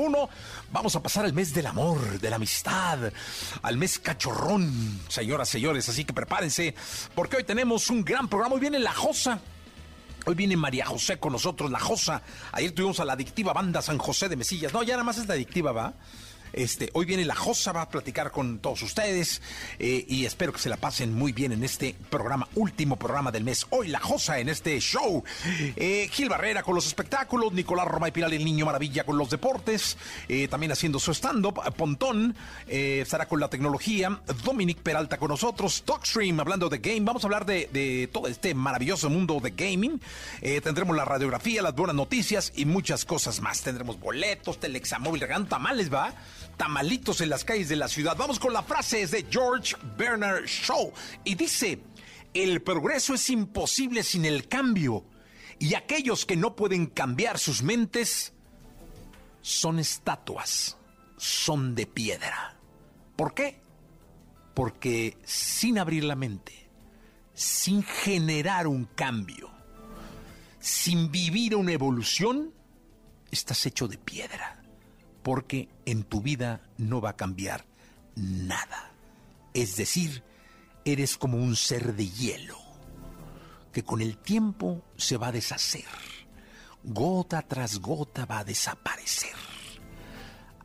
uno. Vamos a pasar al mes del amor, de la amistad, al mes cachorrón, señoras, señores. Así que prepárense, porque hoy tenemos un gran programa. Hoy viene La Josa. Hoy viene María José con nosotros, la Josa. Ayer tuvimos a la adictiva banda San José de Mesillas. No, ya nada más es la adictiva, ¿va? Este, hoy viene la Josa, va a platicar con todos ustedes eh, y espero que se la pasen muy bien en este programa, último programa del mes. Hoy la Josa en este show. Eh, Gil Barrera con los espectáculos, Nicolás Roma y Piral, el niño maravilla con los deportes, eh, también haciendo su stand-up. Pontón estará con la tecnología, Dominic Peralta con nosotros, Talkstream hablando de game. Vamos a hablar de, todo este maravilloso mundo de gaming. tendremos la radiografía, las buenas noticias y muchas cosas más. Tendremos boletos, telexamóvil, regalando tamales, va tamalitos en las calles de la ciudad. Vamos con la frase de George Bernard Shaw y dice, el progreso es imposible sin el cambio y aquellos que no pueden cambiar sus mentes son estatuas, son de piedra. ¿Por qué? Porque sin abrir la mente, sin generar un cambio, sin vivir una evolución, estás hecho de piedra porque en tu vida no va a cambiar nada. Es decir, eres como un ser de hielo que con el tiempo se va a deshacer. Gota tras gota va a desaparecer.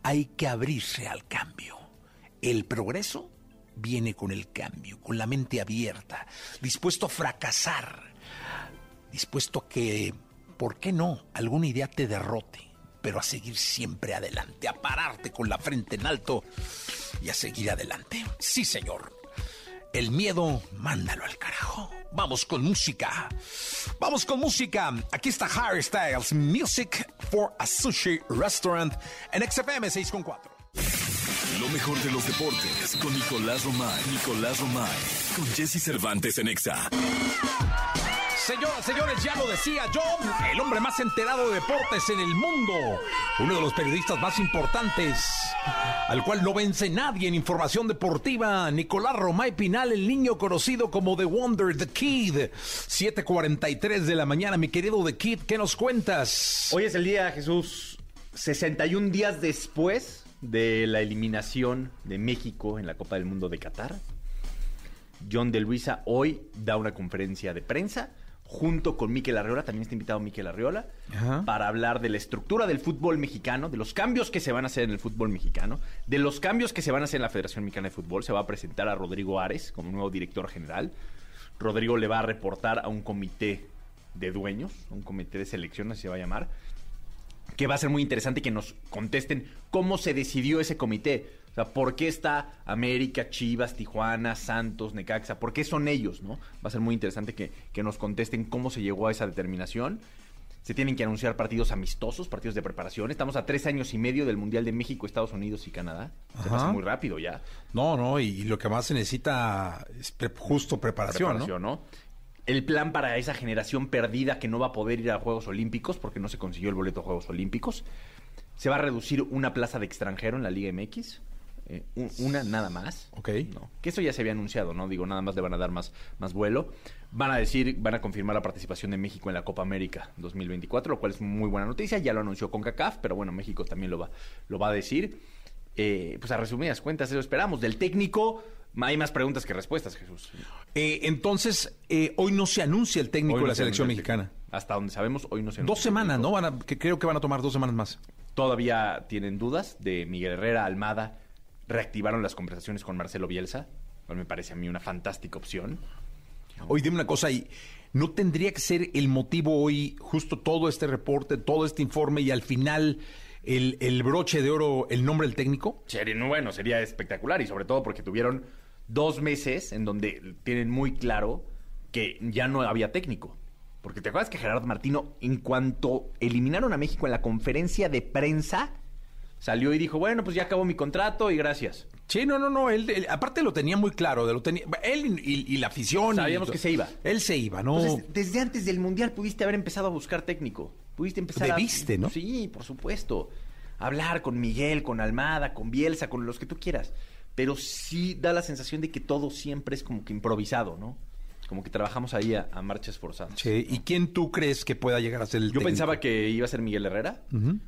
Hay que abrirse al cambio. El progreso viene con el cambio, con la mente abierta, dispuesto a fracasar, dispuesto a que, ¿por qué no?, alguna idea te derrote pero a seguir siempre adelante, a pararte con la frente en alto y a seguir adelante. Sí, señor. El miedo, mándalo al carajo. Vamos con música. Vamos con música. Aquí está Harry Styles, Music for a Sushi Restaurant en XFM 6.4. Lo mejor de los deportes con Nicolás Romay. Nicolás Romay. Con Jesse Cervantes en Exa. Señoras, señores, ya lo decía yo, el hombre más enterado de deportes en el mundo, uno de los periodistas más importantes, al cual no vence nadie en información deportiva, Nicolás Romay Pinal, el niño conocido como The Wonder, The Kid. 7:43 de la mañana, mi querido The Kid, ¿qué nos cuentas? Hoy es el día, Jesús, 61 días después de la eliminación de México en la Copa del Mundo de Qatar. John de Luisa hoy da una conferencia de prensa junto con Miquel Arriola, también está invitado Miquel Arriola, para hablar de la estructura del fútbol mexicano, de los cambios que se van a hacer en el fútbol mexicano, de los cambios que se van a hacer en la Federación Mexicana de Fútbol. Se va a presentar a Rodrigo Ares como nuevo director general. Rodrigo le va a reportar a un comité de dueños, un comité de selección, así se va a llamar, que va a ser muy interesante que nos contesten cómo se decidió ese comité o sea, ¿por qué está América, Chivas, Tijuana, Santos, Necaxa? ¿Por qué son ellos, no? Va a ser muy interesante que, nos contesten cómo se llegó a esa determinación. Se tienen que anunciar partidos amistosos, partidos de preparación. Estamos a tres años y medio del Mundial de México, Estados Unidos y Canadá. Se pasa muy rápido ya. No, no, y, lo que más se necesita es justo preparación, preparación ¿no? El plan para esa generación perdida que no va a poder ir a Juegos Olímpicos porque no se consiguió el boleto a Juegos Olímpicos. Se va a reducir una plaza de extranjero en la Liga MX. Eh, una nada más. Ok. No, que eso ya se había anunciado, ¿no? Digo, nada más le van a dar más, más vuelo. Van a decir, van a confirmar la participación de México en la Copa América 2024, lo cual es muy buena noticia. Ya lo anunció con CACAF, pero bueno, México también lo va, lo va a decir. Eh, pues a resumidas cuentas, eso esperamos. Del técnico, Hay más preguntas que respuestas, Jesús. Eh, entonces, eh, hoy no se anuncia el técnico de la se selección mexicana. Hasta donde sabemos, hoy no se Dos anuncia el semanas. ¿no? Van a- que creo que van a tomar dos semanas más. Todavía tienen dudas de Miguel Herrera, Almada. Reactivaron las conversaciones con Marcelo Bielsa. me parece a mí una fantástica opción. Hoy dime una cosa, y ¿no tendría que ser el motivo hoy, justo todo este reporte, todo este informe y al final el, broche de oro, el nombre del técnico? Sería, no, bueno, sería espectacular y sobre todo porque tuvieron dos meses en donde tienen muy claro que ya no había técnico. Porque te acuerdas que Gerardo Martino, en cuanto eliminaron a México en la conferencia de prensa, salió y dijo, bueno, pues ya acabó mi contrato y gracias. Sí, no, no, no. Él, él- aparte lo tenía muy claro. de Lo tenía, él y, y la afición. y- Sabíamos que se iba. Él se iba, ¿no? Entonces, desde antes del Mundial pudiste haber empezado a buscar técnico. Pudiste empezar Debiste, a... ¿no? Sí, por supuesto. Hablar con Miguel, con Almada, con Bielsa, con los que tú quieras. Pero sí da la sensación de que todo siempre es como que improvisado, ¿no? Como que trabajamos ahí a, a marchas forzadas. Sí, ¿Y quién tú crees que pueda llegar a ser el Yo técnico? pensaba que iba a ser Miguel Herrera, Ujú.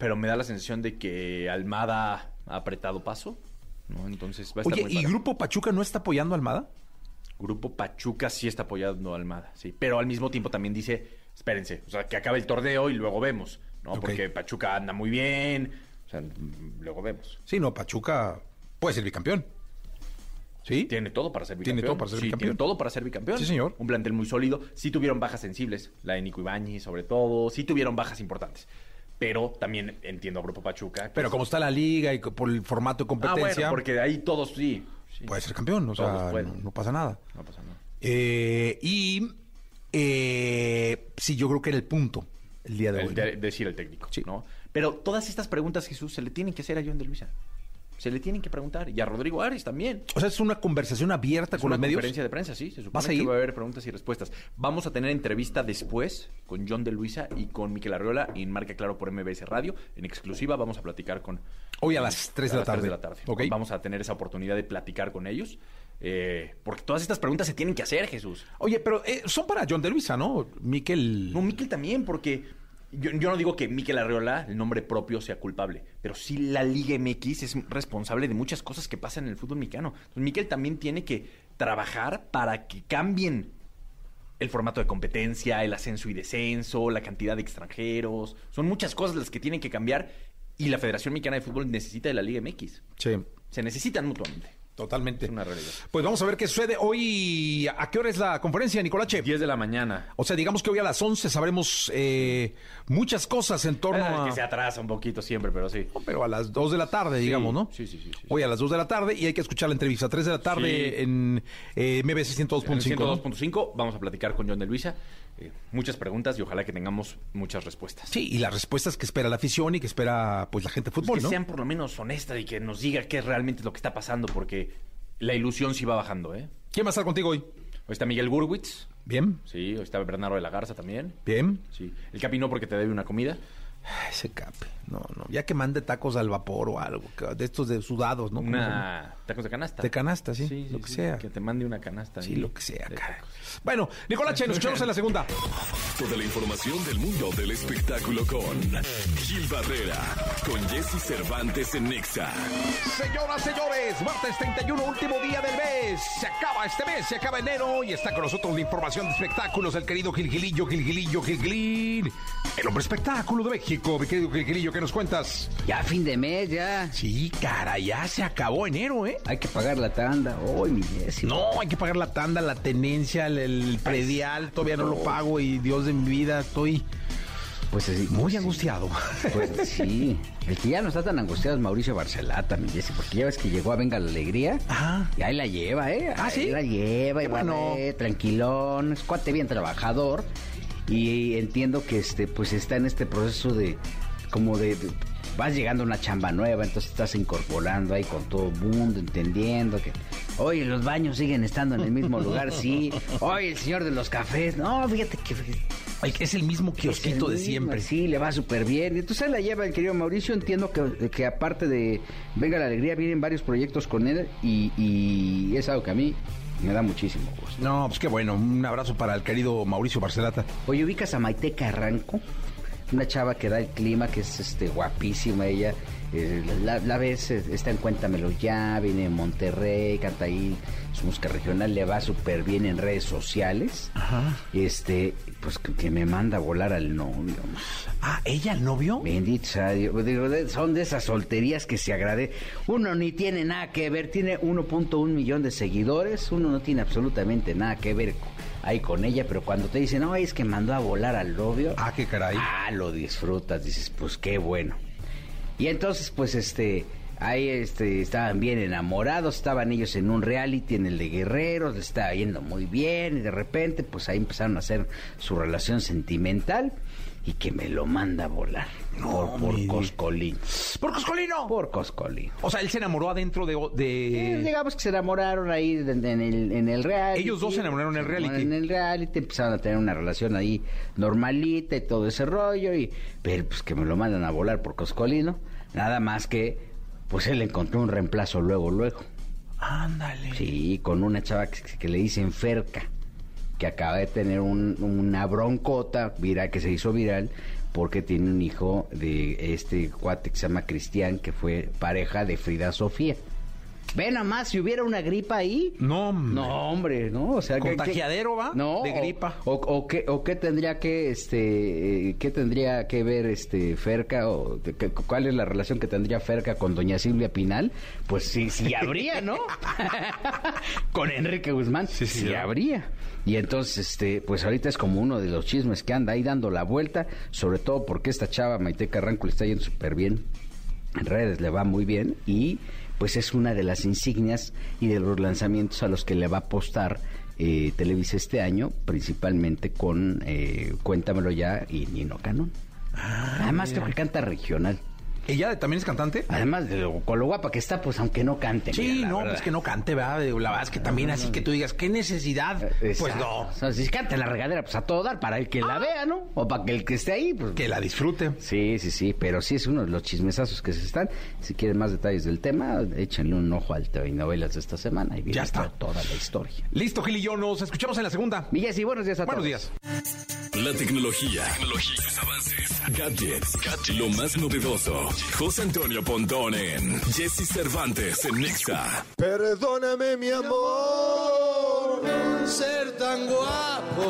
Pero me da la sensación de que Almada ha apretado paso, ¿no? Entonces va a estar Oye, muy ¿y. Grupo Pachuca no está apoyando a Almada? Grupo Pachuca sí está apoyando a Almada, sí. Pero al mismo tiempo también dice, espérense, o sea, que acabe el torneo y luego vemos, ¿no? Porque Pachuca anda muy bien, o sea, luego vemos. Sí, no, Pachuca puede ser bicampeón. ¿Sí? Tiene todo para ser Tiene bicampeón. todo para ser Sí, bicampeón. Tiene todo para ser bicampeón. Sí, señor. Un plantel muy sólido. Sí tuvieron bajas sensibles, la de Nico Ibáñez sobre todo, sí tuvieron bajas importantes. Pero también entiendo a Grupo Pachuca. Pero como está la liga y por el formato de Ah, competencia, bueno, porque de ahí todos sí. sí. puede ser campeón. O sea, Todos no, pueden. no pasa nada. No pasa nada. Eh, y eh, sí, yo creo que era el punto el día de El hoy. de- decir el técnico, Sí. ¿no? Pero todas estas preguntas, Jesús, se le tienen que hacer a John de Luisa. Se le tienen que preguntar. Y a Rodrigo Ares también. O sea, es una conversación abierta Es con una los medios. conferencia de prensa, sí. Se supone ¿Vas a que va a haber preguntas y respuestas. Vamos a tener entrevista después con John de Luisa y con Miquel Arriola en Marca Claro por MBS Radio. En exclusiva vamos a platicar con... Hoy a las 3 de a la las tarde. de la tarde. Ok. Vamos a tener esa oportunidad de platicar con ellos. eh, porque todas estas preguntas se tienen que hacer, Jesús. Oye, pero eh, son para John de Luisa, ¿no? Miquel. No, Miquel también, porque yo, yo no digo que Miquel Arreola, el nombre propio, sea culpable, pero sí la Liga MX es responsable de muchas cosas que pasan en el fútbol mexicano. Entonces, Miquel también tiene que trabajar para que cambien el formato de competencia, el ascenso y descenso, la cantidad de extranjeros. Son muchas cosas las que tienen que cambiar y la Federación Mexicana de Fútbol necesita de la Liga MX. Sí, Se necesitan mutuamente. Totalmente. Es una realidad. Pues vamos a ver qué sucede hoy. ¿A qué hora es la conferencia, Nicolache? 10 de la mañana. O sea, digamos que hoy a las 11 sabremos eh, muchas cosas en torno Ah, a... que se atrasa un poquito siempre, pero sí. No, Pero a las 2 de la tarde, digamos, ¿no? sí, sí, sí, sí. Hoy a las 2 de la tarde y hay que escuchar la entrevista. 3 de la tarde Sí. en eh, MBC En el 102.5. ¿no? 102.5 vamos a platicar con John de Luisa. Eh, muchas preguntas y ojalá que tengamos muchas respuestas. Sí, y las respuestas que espera la afición y que espera pues la gente de Pues fútbol, que ¿no? sean por lo menos honestas y que nos diga qué es realmente lo que está pasando, porque la ilusión sí va bajando, ¿eh? ¿Quién va a estar contigo hoy? Hoy está Miguel Gurwitz, Bien, sí, hoy está Bernardo de la Garza también, bien. sí. El Capi no porque te debe una comida. Ese cape. No, no. Ya que mande tacos al vapor o algo. que- De estos de sudados, ¿no? Una tacos de canasta. De canasta, sí, lo que sea. Que te mande una canasta. Sí, ahí lo que sea, de cara. tacos. Bueno, Nicolache, nos escuchamos en la segunda. Toda la información del mundo del espectáculo con Gil Barrera, con Jesse Cervantes en Nexa. Señoras, señores, martes 31, último día del mes. Se acaba este mes, se acaba enero y está con nosotros la información de espectáculos, el querido Gilgilillo, Gilgilillo, Gilgilín. El hombre espectáculo de México, mi querido Gilgilillo, ¿qué nos cuentas? Ya fin de mes, ya. Sí, cara, ya se acabó enero, ¿eh? Hay que pagar la tanda. Uy, mi Jessy. No, hay que pagar la tanda, la tenencia, el, el predial, todavía no lo pago y Dios de mi vida, estoy Pues así. muy sí. angustiado. Pues sí. El que ya no está tan angustiado es Mauricio Barcelata, mi Jessy, porque ya ves que llegó a Venga la Alegría. Ajá. Y ahí la lleva, ¿eh? Ah, Ahí ¿sí? la lleva, y bueno. tranquilón, es cuate bien trabajador. Y entiendo que este, pues está en este proceso de, como de, de- vas llegando a una chamba nueva, entonces estás incorporando ahí con todo el mundo, entendiendo que, oye, los baños siguen estando en el mismo lugar, sí. Oye, el señor de los cafés, no, fíjate que... Es el mismo kiosquito de mismo, siempre. Sí, le va súper bien. Entonces la lleva el querido Mauricio. Entiendo que, que aparte de Venga la Alegría, vienen varios proyectos con él y, y es algo que a mí me da muchísimo gusto. No, pues qué bueno. Un abrazo para el querido Mauricio Barcelata. Oye, ubicas a Maite Carranco, una chava que da el clima, que es este guapísima ella. eh, la, la ves, eh, está en Cuéntamelo Ya, viene en Monterrey, canta ahí su música regional, le va súper bien en redes sociales. Este, pues que, que me manda a volar al novio. Ah, ¿ella, el novio? Bendito sea Dios. Digo, de- son de esas solterías que se agrade. Uno ni tiene nada que ver, tiene 1.1 millón de seguidores, uno no tiene absolutamente nada que ver co- ahí con ella, pero cuando te dicen, no, es que mandó a volar al novio, Ah, qué caray. ah, lo disfrutas, dices, pues qué bueno. Y entonces, pues este, ahí este, estaban bien enamorados, estaban ellos en un reality en el de Guerreros, les estaba yendo muy bien, y de repente, pues ahí empezaron a hacer su relación sentimental y que me lo manda a volar por, por Coscolín. ¿Por Coscolino? Por Coscolín. O sea, él se enamoró adentro de... Eh, de... digamos que se enamoraron ahí en, en el, en el reality. Ellos dos se enamoraron en el Se reality. En el reality empezaron a tener una relación ahí normalita y todo ese rollo. Y, pero pues que me lo mandan a volar por Coscolino. Nada más que, pues él encontró un reemplazo luego, luego. Ándale. Sí, con una chava que, que le dicen Ferca, que acaba de tener un- una broncota viral, que se hizo viral, porque tiene un hijo de este cuate que se llama Cristian, que fue pareja de Frida Sofía. Ve nomás, si hubiera una gripa ahí. No, hombre. No, hombre, ¿no? O sea, ¿qué- Contagiadero, ¿va? No. De o- gripa. O, o qué, o qué tendría que, este, eh, qué tendría que ver, este, Ferca, o de- que- cuál es la relación que tendría Ferca con doña Silvia Pinal? Pues sí, sí habría, ¿no? con Enrique Guzmán, Sí, sí, sí, ¿no? habría. Y entonces, este, pues ahorita es como uno de los chismes que anda ahí dando la vuelta, sobre todo porque esta chava Maite Carranco le está yendo súper bien en redes le va muy bien y pues es una de las insignias y de los lanzamientos a los que le va a apostar eh, Televisa este año, principalmente con eh, Cuéntamelo ya y Nino Canón. Además creo que canta regional. ¿Ella también es cantante? Además de lo, con lo guapa que está, pues aunque no cante. Sí, mira, no, verdad. pues que no cante, ¿verdad? La verdad es que también así que tú digas, ¿qué necesidad? Exacto. Pues no, O sea, si canta en la regadera, pues a todo dar, para el que la vea, ¿no? O para que el que esté ahí, pues... que la disfrute. Sí, sí, sí, pero sí es uno de los chismesazos que se están. Si quieren más detalles del tema, échenle un ojo al TV Novelas de esta semana y viene Ya está. toda la historia. Listo, Gil y yo nos escuchamos en la segunda. Villas y buenos días a Buenos todos. días. La tecnología, tecnología, sus avances, gadgets, lo más novedoso. José Antonio Pontón en Jesse Cervantes en Nexa. Perdóname mi amor, ser tan guapo.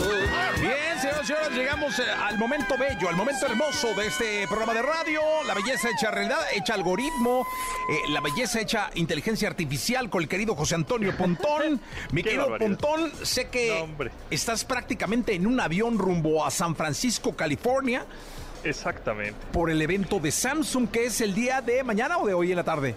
Bien, señoras y señores, llegamos eh, al momento bello, al momento hermoso de este programa de radio. La belleza hecha realidad, hecha algoritmo, eh, la belleza hecha inteligencia artificial con el querido José Antonio Pontón. Mi Qué querido barbaridad. Pontón, sé que No, estás prácticamente en un avión rumbo a San Francisco, California, Exactamente. por el evento de Samsung, que es el día de mañana o de hoy en la tarde.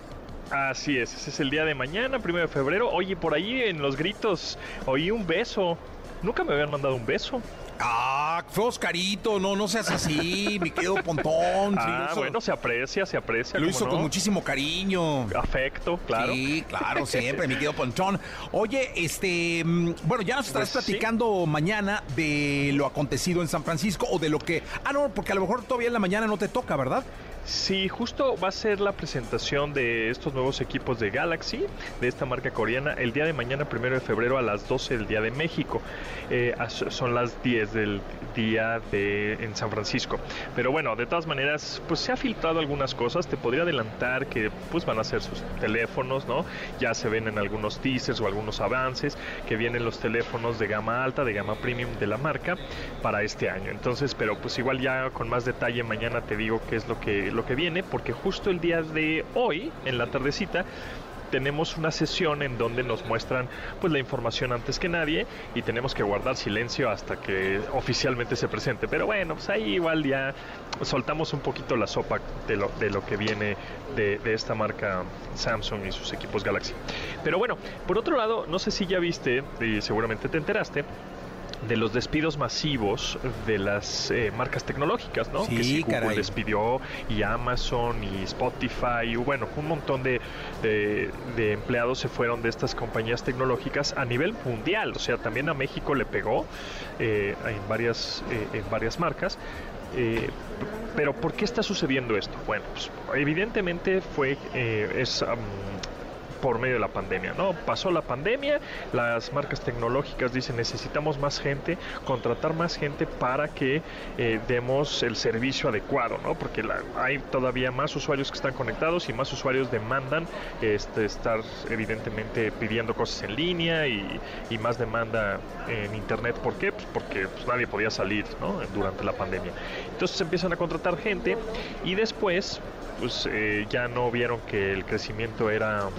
Así es, ese es el día de mañana, primero de febrero. Oye, por ahí en los gritos oí un beso. Nunca me habían mandado un beso. Ah, fue Oscarito, no, no seas así, mi querido Pontón. Ah, bueno, se aprecia, se aprecia. Lo ¿cómo hizo no? con muchísimo cariño. afecto, claro. Sí, claro, siempre, mi querido Ponchón. Oye, este, mm, bueno, ya nos estarás Pues, sí. platicando mañana de lo acontecido en San Francisco o de lo que. Ah, no, porque a lo mejor todavía en la mañana no te toca, ¿verdad? Sí, justo va a ser la presentación de estos nuevos equipos de Galaxy, de esta marca coreana, el día de mañana, primero de febrero, a las 12 del día de México. Eh, son las 10 del día de en San Francisco. Pero bueno, de todas maneras, pues se ha filtrado algunas cosas. Te podría adelantar que pues van a ser sus teléfonos, ¿no? Ya se ven en algunos teasers o algunos avances que vienen los teléfonos de gama alta, de gama premium de la marca para este año. Entonces, pero pues igual ya con más detalle mañana te digo qué es lo que lo que viene, porque justo el día de hoy, en la tardecita, tenemos una sesión en donde nos muestran pues la información antes que nadie y tenemos que guardar silencio hasta que oficialmente se presente. Pero bueno, pues ahí igual ya soltamos un poquito la sopa de lo, de lo que viene de, de esta marca Samsung y sus equipos Galaxy. Pero bueno, por otro lado, no sé si ya viste y seguramente te enteraste de los despidos masivos de las eh, marcas tecnológicas, ¿no? Sí, que si Google caray. despidió y Amazon y Spotify y bueno, un montón de, de- de empleados se fueron de estas compañías tecnológicas a nivel mundial, o sea, también a México le pegó eh, en varias eh, en varias marcas. Eh, pero ¿por qué está sucediendo esto? Bueno, pues evidentemente fue eh, es am, por medio de la pandemia, ¿no? Pasó la pandemia, las marcas tecnológicas dicen necesitamos más gente, contratar más gente para que eh, demos el servicio adecuado, ¿no? Porque hay todavía más usuarios que están conectados y más usuarios demandan este, estar evidentemente pidiendo cosas en línea y, más demanda en internet. ¿Por qué? Pues porque pues, nadie podía salir, ¿no? Durante la pandemia. Entonces empiezan a contratar gente y después pues eh, ya no vieron que el crecimiento era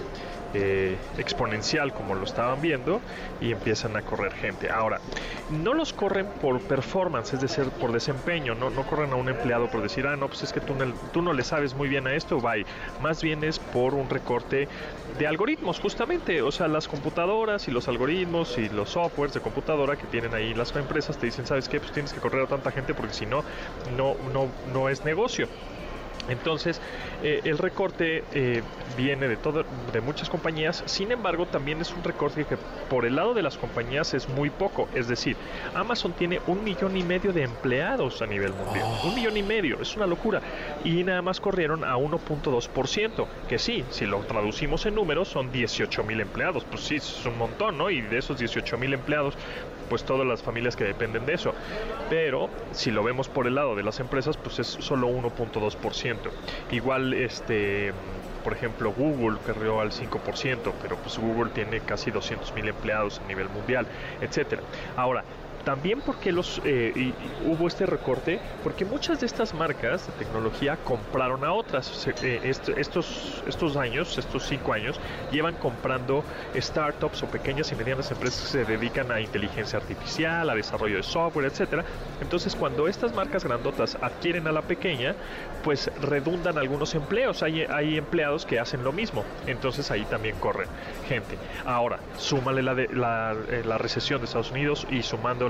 eh, exponencial como lo estaban viendo y empiezan a correr gente. Ahora, no los corren por performance, es decir, por desempeño, no, no corren a un empleado por decir, ah, no, pues es que tú no, tú no le sabes muy bien a esto, bye. Más bien es por un recorte de algoritmos, justamente. O sea, las computadoras y los algoritmos y los softwares de computadora que tienen ahí las empresas te dicen, ¿sabes qué? Pues tienes que correr a tanta gente porque si no, no, no, no es negocio. Entonces, eh, el recorte eh, viene de, todo, de muchas compañías, sin embargo, también es un recorte que por el lado de las compañías es muy poco. Es decir, Amazon tiene un millón y medio de empleados a nivel mundial. Un oh. millón y medio, es una locura. Y nada más corrieron a 1.2%, que sí, si lo traducimos en números, son 18 mil empleados. Pues sí, es un montón, ¿no? Y de esos 18 mil empleados, pues todas las familias que dependen de eso. Pero si lo vemos por el lado de las empresas, pues es solo 1.2%. Igual, este, por ejemplo, Google perdió al 5%, pero pues Google tiene casi 200 mil empleados a nivel mundial, etcétera. Ahora, también porque los eh, hubo este recorte, porque muchas de estas marcas de tecnología compraron a otras. Eh, estos, estos años, estos cinco años, llevan comprando startups o pequeñas y medianas empresas que se dedican a inteligencia artificial, a desarrollo de software, etcétera. Entonces, cuando estas marcas grandotas adquieren a la pequeña, pues redundan algunos empleos. Hay, hay empleados que hacen lo mismo. Entonces ahí también corren gente. Ahora, súmale la, de, la, eh, la recesión de Estados Unidos y sumando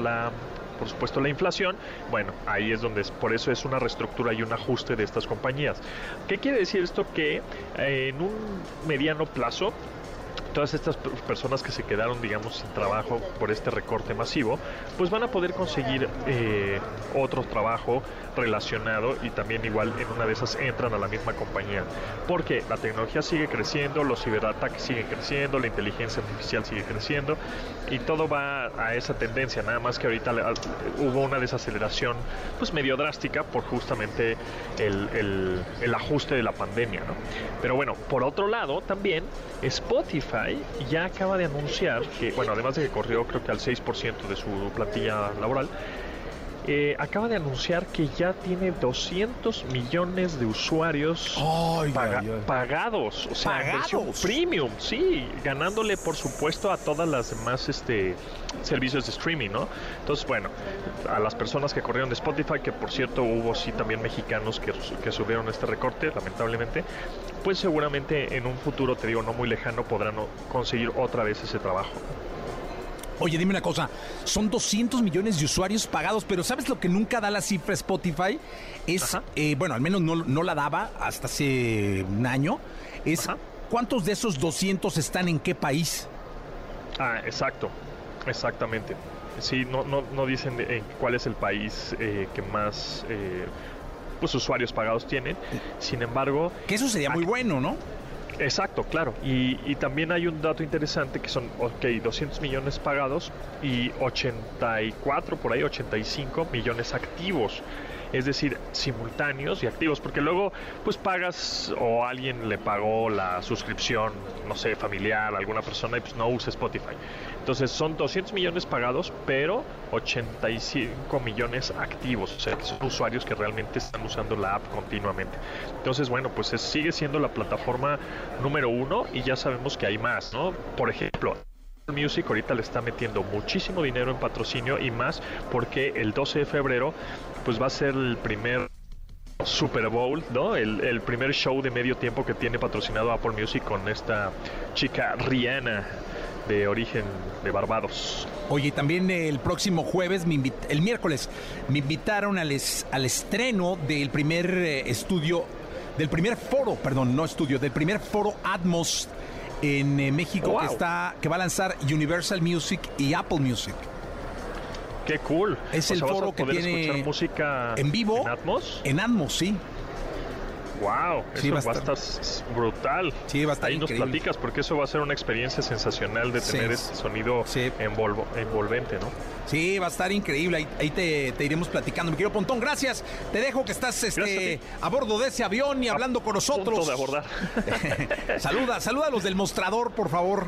por supuesto la inflación, bueno, ahí es donde por eso es una reestructura y un ajuste de estas compañías. ¿Qué quiere decir esto? Que eh, en un mediano plazo todas estas personas que se quedaron, digamos, sin trabajo por este recorte masivo, pues van a poder conseguir eh, otro trabajo relacionado y también igual en una de esas entran a la misma compañía. Porque la tecnología sigue creciendo, los ciberataques siguen creciendo, la inteligencia artificial sigue creciendo y todo va a esa tendencia, nada más que ahorita hubo una desaceleración pues medio drástica por justamente el, el ajuste de la pandemia. ¿no? Pero bueno, por otro lado también Spotify ya acaba de anunciar que, bueno, además de que corrió creo que al 6% de su plantilla laboral, eh, acaba de anunciar que ya tiene 200 millones de usuarios pagados, o sea, ¿Pagados? premium, sí, ganándole por supuesto a todas las demás este servicios de streaming, ¿no? Entonces, bueno, a las personas que corrieron de Spotify, que por cierto hubo sí también mexicanos que, que subieron este recorte, lamentablemente, pues seguramente en un futuro, te digo, no muy lejano, podrán conseguir otra vez ese trabajo. Oye, dime una cosa, son 200 millones de usuarios pagados, pero ¿sabes lo que nunca da la cifra Spotify? Es, eh, bueno, al menos no, la daba hasta hace un año, es cuántos de esos 200 están en qué país. Ah, exacto, exactamente. Sí, no, no, no dicen en cuál es el país eh, que más eh, pues, usuarios pagados tienen. Sin embargo... Que eso sería muy bueno, ¿no? Exacto, claro. Y, también hay un dato interesante que son, ok, 200 millones pagados y 84, por ahí 85 millones activos. Es decir, simultáneos y activos, porque luego pues pagas o alguien le pagó la suscripción, no sé, familiar alguna persona y pues no usa Spotify. Entonces son 200 millones pagados, pero 85 millones activos, o sea, que son usuarios que realmente están usando la app continuamente. Entonces, bueno, pues sigue siendo la plataforma número uno y ya sabemos que hay más, ¿no? Por ejemplo, Music ahorita le está metiendo muchísimo dinero en patrocinio y más porque el 12 de febrero pues va a ser el primer Super Bowl, ¿no? El, el, primer show de medio tiempo que tiene patrocinado Apple Music con esta chica Rihanna de origen de Barbados. Oye, también el próximo jueves, me el miércoles, me invitaron al, al estreno del primer eh, estudio, del primer foro, perdón, no estudio, del primer foro Atmos en eh, México que está que va a lanzar Universal Music y Apple Music. Qué cool. Es el foro que tiene música en vivo en Atmos. En Atmos, sí. Wow, Sí, eso va a estar brutal. Sí, va a estar Ahí nos platicas porque eso va a ser una experiencia sensacional de Sí. tener ese sonido Sí. envolvo- envolvente, ¿no? Sí, va a estar increíble. Ahí, ahí te, te iremos platicando. Mi querido Pontón, gracias. Te dejo que estás este, a, bordo de ese avión y hablando con nosotros. Punto de abordar. saluda, saluda a los del mostrador, por favor.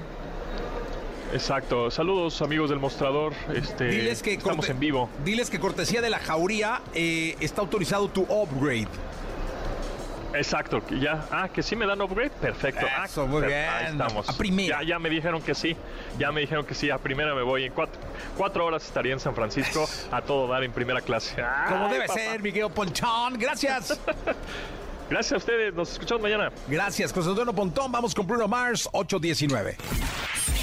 Exacto. Saludos amigos del mostrador. Este, Diles que estamos en vivo. Diles que cortesía de la jauría eh, está autorizado tu upgrade. Exacto, ya, ah, que sí me dan upgrade, perfecto. Ah, Eso, muy per- bien. Ahí estamos. A primera. Ya, ya me dijeron que sí, ya me dijeron que sí, a primera me voy. En cuatro, cuatro horas estaría en San Francisco a todo dar en primera clase. Como debe papá. ser, mi querido Ponchón. Gracias. Gracias a ustedes, nos escuchamos mañana. Gracias, José Antonio Pontón. Vamos con Bruno Mars, 819.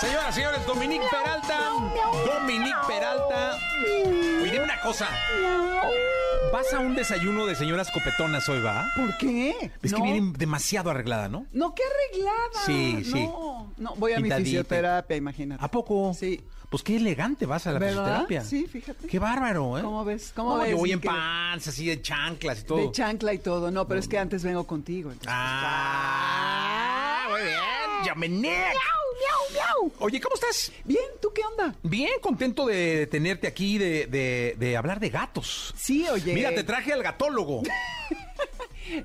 Señoras, señores, Dominique Peralta. Dominique Peralta. Oye, dime una cosa. ¿Vas a un desayuno de señoras copetonas hoy, va? ¿Por qué? Es que no, vienen demasiado arreglada, ¿no? no, qué arreglada. Sí, sí. No, no, voy a mi Pintadita. fisioterapia, imagínate. ¿A poco? Sí. Pues qué elegante vas a la ¿Verdad? fisioterapia. Sí, fíjate. Qué bárbaro, ¿eh? ¿Cómo ves? ¿Cómo No, ves, Yo voy en pants, así de chanclas y todo. De chancla y todo. No, pero es que antes vengo contigo. entonces, Ah, muy bien. Dominique. ¡Miau, miau! Oye, ¿cómo estás? Bien, ¿tú qué onda? Bien, contento de tenerte aquí, de, de- de hablar de gatos. Sí, oye. Mira, te traje al gatólogo.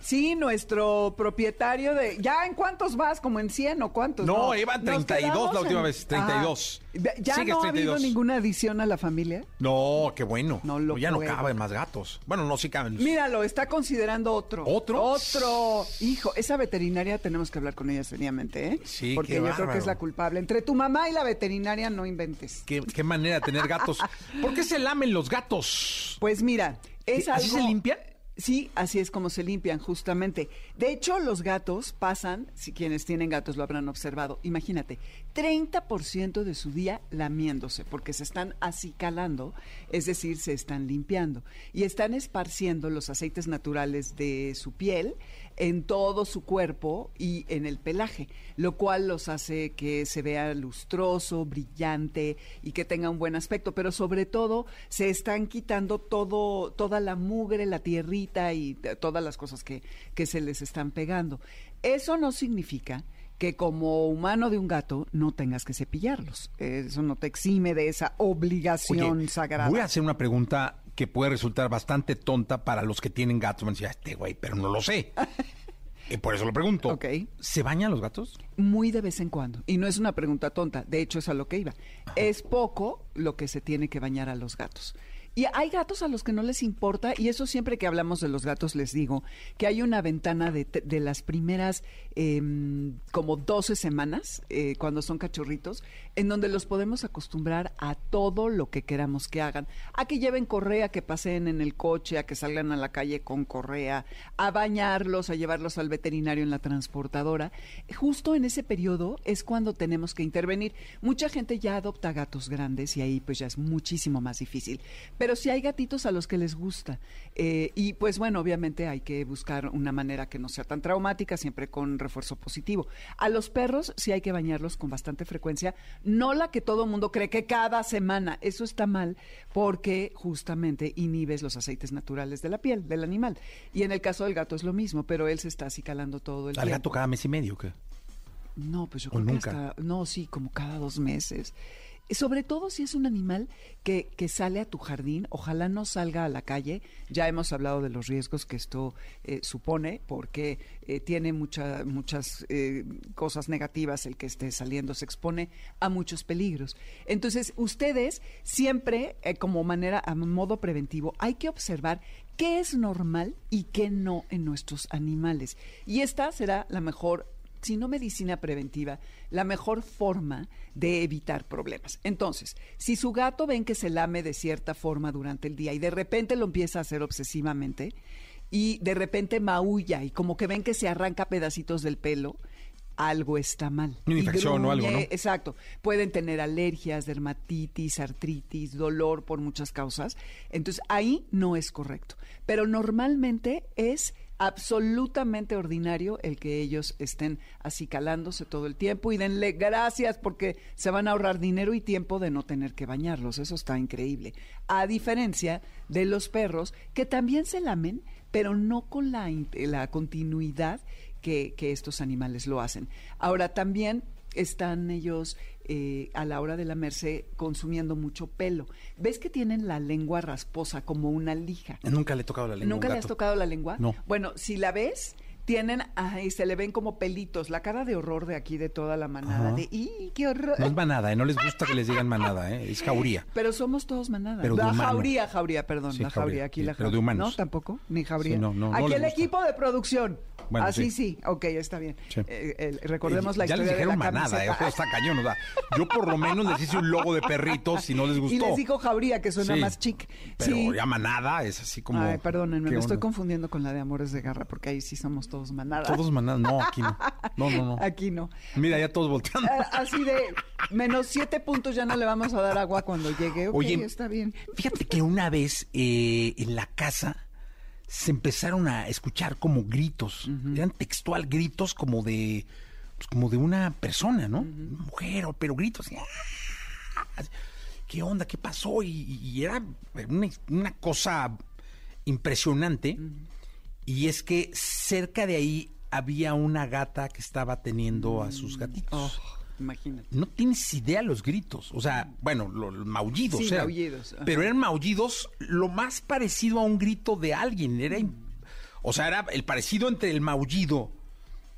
Sí, nuestro propietario de... ¿Ya en cuántos vas? ¿Como en 100 o cuántos? No, iban Nos 32 la última en- vez, 32. Ajá. ¿Ya Sigues no ha habido 32. ninguna adición a la familia? No, qué bueno. No lo ya no caben más gatos. Bueno, no, sí caben. Míralo, está considerando otro. ¿Otro? Otro. Hijo, esa veterinaria tenemos que hablar con ella seriamente, ¿eh? Sí, Porque qué yo creo que es la culpable. Entre tu mamá y la veterinaria no inventes. ¿Qué, qué manera de tener gatos. ¿Por qué se lamen los gatos? Pues mira, es ¿Sí? ¿Así algo- se limpian? Sí, así es como se limpian, justamente. De hecho, los gatos pasan, si quienes tienen gatos lo habrán observado, imagínate, 30% de su día lamiéndose, porque se están acicalando, es decir, se están limpiando. Y están esparciendo los aceites naturales de su piel en todo su cuerpo y en el pelaje, lo cual los hace que se vea lustroso, brillante y que tenga un buen aspecto, pero sobre todo se están quitando todo, toda la mugre, la tierrita y todas las cosas que, que se les están pegando. Eso no significa que como humano de un gato no tengas que cepillarlos. Eso no te exime de esa obligación Oye, sagrada. Voy a hacer una pregunta que puede resultar bastante tonta para los que tienen gatos. Me decía, este güey, pero no lo sé. y por eso lo pregunto. ¿Se bañan los gatos? Muy de vez en cuando. Y no es una pregunta tonta, de hecho es a lo que iba. Es poco lo que se tiene que bañar a los gatos. Y hay gatos a los que no les importa, y eso siempre que hablamos de los gatos les digo, que hay una ventana de, de las primeras em, como 12 semanas, eh, cuando son cachorritos, en donde los podemos acostumbrar a todo lo que queramos que hagan. A que lleven correa, que paseen en el coche, a que salgan a la calle con correa, a bañarlos, a llevarlos al veterinario en la transportadora. Justo en ese periodo es cuando tenemos que intervenir. Mucha gente ya adopta gatos grandes y ahí pues ya es muchísimo más difícil. Pero sí hay gatitos a los que les gusta. Eh, y pues bueno, obviamente hay que buscar una manera que no sea tan traumática, siempre con refuerzo positivo. A los perros sí hay que bañarlos con bastante frecuencia, no la que todo mundo cree que cada semana. Eso está mal porque justamente inhibes los aceites naturales de la piel del animal. Y en el caso del gato es lo mismo, pero él se está acicalando todo el Al tiempo. gato cada mes y medio, ¿qué? No, pues yo ¿O creo nunca? que hasta, no, sí, como cada dos meses. Sobre todo si es un animal que, que sale a tu jardín, ojalá no salga a la calle. Ya hemos hablado de los riesgos que esto eh, supone, porque eh, tiene mucha- muchas eh, cosas negativas el que esté saliendo, se expone a muchos peligros. Entonces, ustedes siempre, eh, como manera, a modo preventivo, hay que observar qué es normal y qué no en nuestros animales. Y esta será la mejor si no medicina preventiva, la mejor forma de evitar problemas. Entonces, si su gato ven que se lame de cierta forma durante el día y de repente lo empieza a hacer obsesivamente y de repente maulla y como que ven que se arranca pedacitos del pelo, algo está mal. Una infección o algo, ¿no? Exacto. Pueden tener alergias, dermatitis, artritis, dolor por muchas causas. Entonces ahí no es correcto. Pero normalmente es absolutamente ordinario el que ellos estén acicalándose todo el tiempo y denle gracias porque se van a ahorrar dinero y tiempo de no tener que bañarlos. Eso está increíble. A diferencia de los perros que también se lamen, pero no con la, in- la continuidad que estos animales lo hacen. Ahora también están ellos eh, a la hora de lamerse consumiendo mucho pelo. ¿Ves que tienen la lengua rasposa como una lija? Nunca le he tocado la lengua. ¿Nunca le has tocado la lengua? No. Bueno, si la ves, tienen, ay, se le ven como pelitos, la cara de horror de aquí de toda la manada, Ajá. de ¡y qué horror! No es manada, ¿eh? no les gusta que les digan manada, ¿eh? es jauría. Pero somos todos manada. Pero de la jauría, jauría, perdón, Sí, la jauría, jauría, aquí sí, la pero de jauría. humanos. No, tampoco, ni jauría. Sí, no, no, no aquí el equipo de producción. Bueno, Así sí. sí. ok, está bien. Eh, el- recordemos la ya historia les dijeron de la manada, ¿eh? Ojo, está cañón. O sea, yo por lo menos les hice un logo de perritos y no les gustó. Y les dijo jauría, que suena más chic. Pero ya manada es así como. Ay, perdónenme, ¿qué me estoy confundiendo con la de Amores de Garra, porque ahí sí somos todos manada. Todos manada. No, aquí no. No, no, no. Aquí no. Mira, ya todos volteando. Ah, Así de menos siete puntos ya no le vamos a dar agua cuando llegue. Oye, está bien. Fíjate que una vez eh, en la casa se empezaron a escuchar como gritos. Eran textual gritos como de pues, como de una persona, ¿no? Una mujer, o- pero gritos. así, "Ah". ¿Qué onda? ¿Qué pasó? Y, y era una, una cosa impresionante. Y es que cerca de ahí había una gata que estaba teniendo a sus gatitos. Oh, imagínate. No tienes idea los gritos. O sea, bueno, lo- los maullidos. Sí, eran. maullidos, ajá. Pero eran maullidos lo más parecido a un grito de alguien. Era, o sea, era el parecido entre el maullido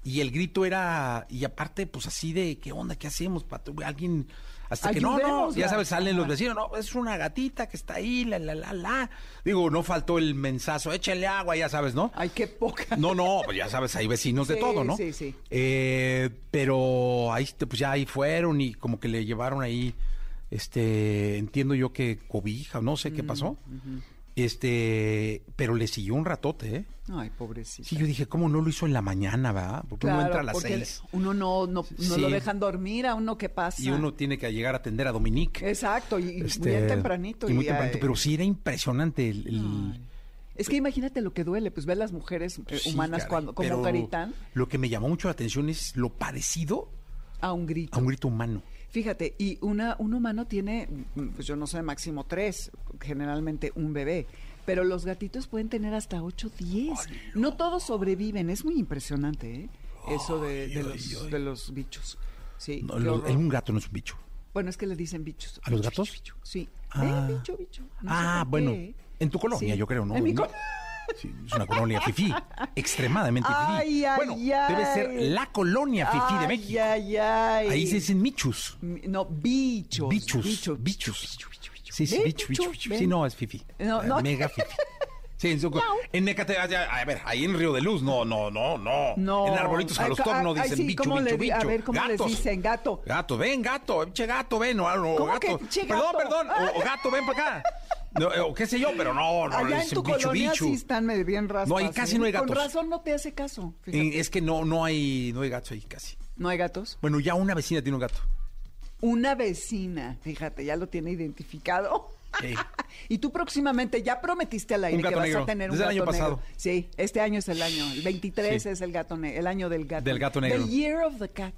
y el grito era. Y aparte, pues así de, ¿qué onda? ¿Qué hacemos? pato? Alguien. Hasta que no, no, ya sabes, salen los vecinos, no, es una gatita que está ahí, la, la, la, la. Digo, no faltó el mensazo, échale agua, ya sabes, ¿no? Ay, qué poca. No, no, pues ya sabes, hay vecinos de todo, ¿no? sí, sí. Eh, pero ahí, pues ya ahí fueron y como que le llevaron ahí, este, entiendo yo que cobija, no sé qué Mm, pasó. Este, pero le siguió un ratote, ¿eh? Ay, pobrecito. Sí, yo dije, ¿cómo no lo hizo en la mañana, va? Porque uno entra a las seis Uno no, no, no Sí. lo dejan dormir, a uno qué pasa. y uno tiene que llegar a atender a Dominique. Exacto, y, y Este, tempranito. Y muy y, tempranito, ay, pero sí era impresionante el... Es que imagínate lo que duele, pues ver las mujeres eh, sí, humanas caray, cuando como pero gritan Lo que me llamó mucho la atención es lo parecido a un grito. a un grito humano. Fíjate, y una, un humano tiene, pues yo no sé, máximo tres, generalmente un bebé. Pero los gatitos pueden tener hasta 8, 10. No todos sobreviven, es muy impresionante, ¿eh? Eso de, de Ay, los, ay, de los bichos. Sí, No, lo- un gato no es un bicho. Bueno, es que le dicen bichos. ¿A los gatos? bicho, bicho. Sí. Ah. Eh, bicho, bicho. No ah, bueno, qué. en tu colonia, Sí. yo creo, ¿no? En mi No. col- Sí, es una colonia fifí, extremadamente fifí. Ay, ay, bueno, debe ser la colonia fifí de México. Ay. Ahí se dicen michus. Mi- No, bichos. Bichos, Bichos. bichos. Sí, sí, bicho, bicho. Sí, no, es fifí. No, no. Mega fifí. Sí, en, su, en a ver, ahí en Río de Luz, no, no, no, no. No. En Arbolitos a Ay, los Tornos ay, dicen sí, bicho, ¿cómo bicho, le a ver, ¿cómo les Gatos. dicen? Gato. Gato, ven, gato, che gato, ven, o algo, ¿Cómo que gato. che Perdón, gato? perdón, o, o gato, ven para acá. No, eh, o qué sé yo, pero no, no, Allá en dicen tu bicho, colonia bicho. sí están bien raspas. No, ahí casi ¿eh? no hay Con gatos. razón no te hace caso. Eh, fíjate. Es que no, no hay, no hay gatos ahí casi. ¿No hay gatos? Bueno, ya una vecina tiene un gato. Una vecina, fíjate, ya lo tiene identificado. Sí. Y tú próximamente ya prometiste al aire Un gato que vas negro. a tener un Desde el gato año negro. pasado. Sí, este año es el año. El 23 Sí. es el gato ne- el año del gato. Del gato negro. The Year of the Cat.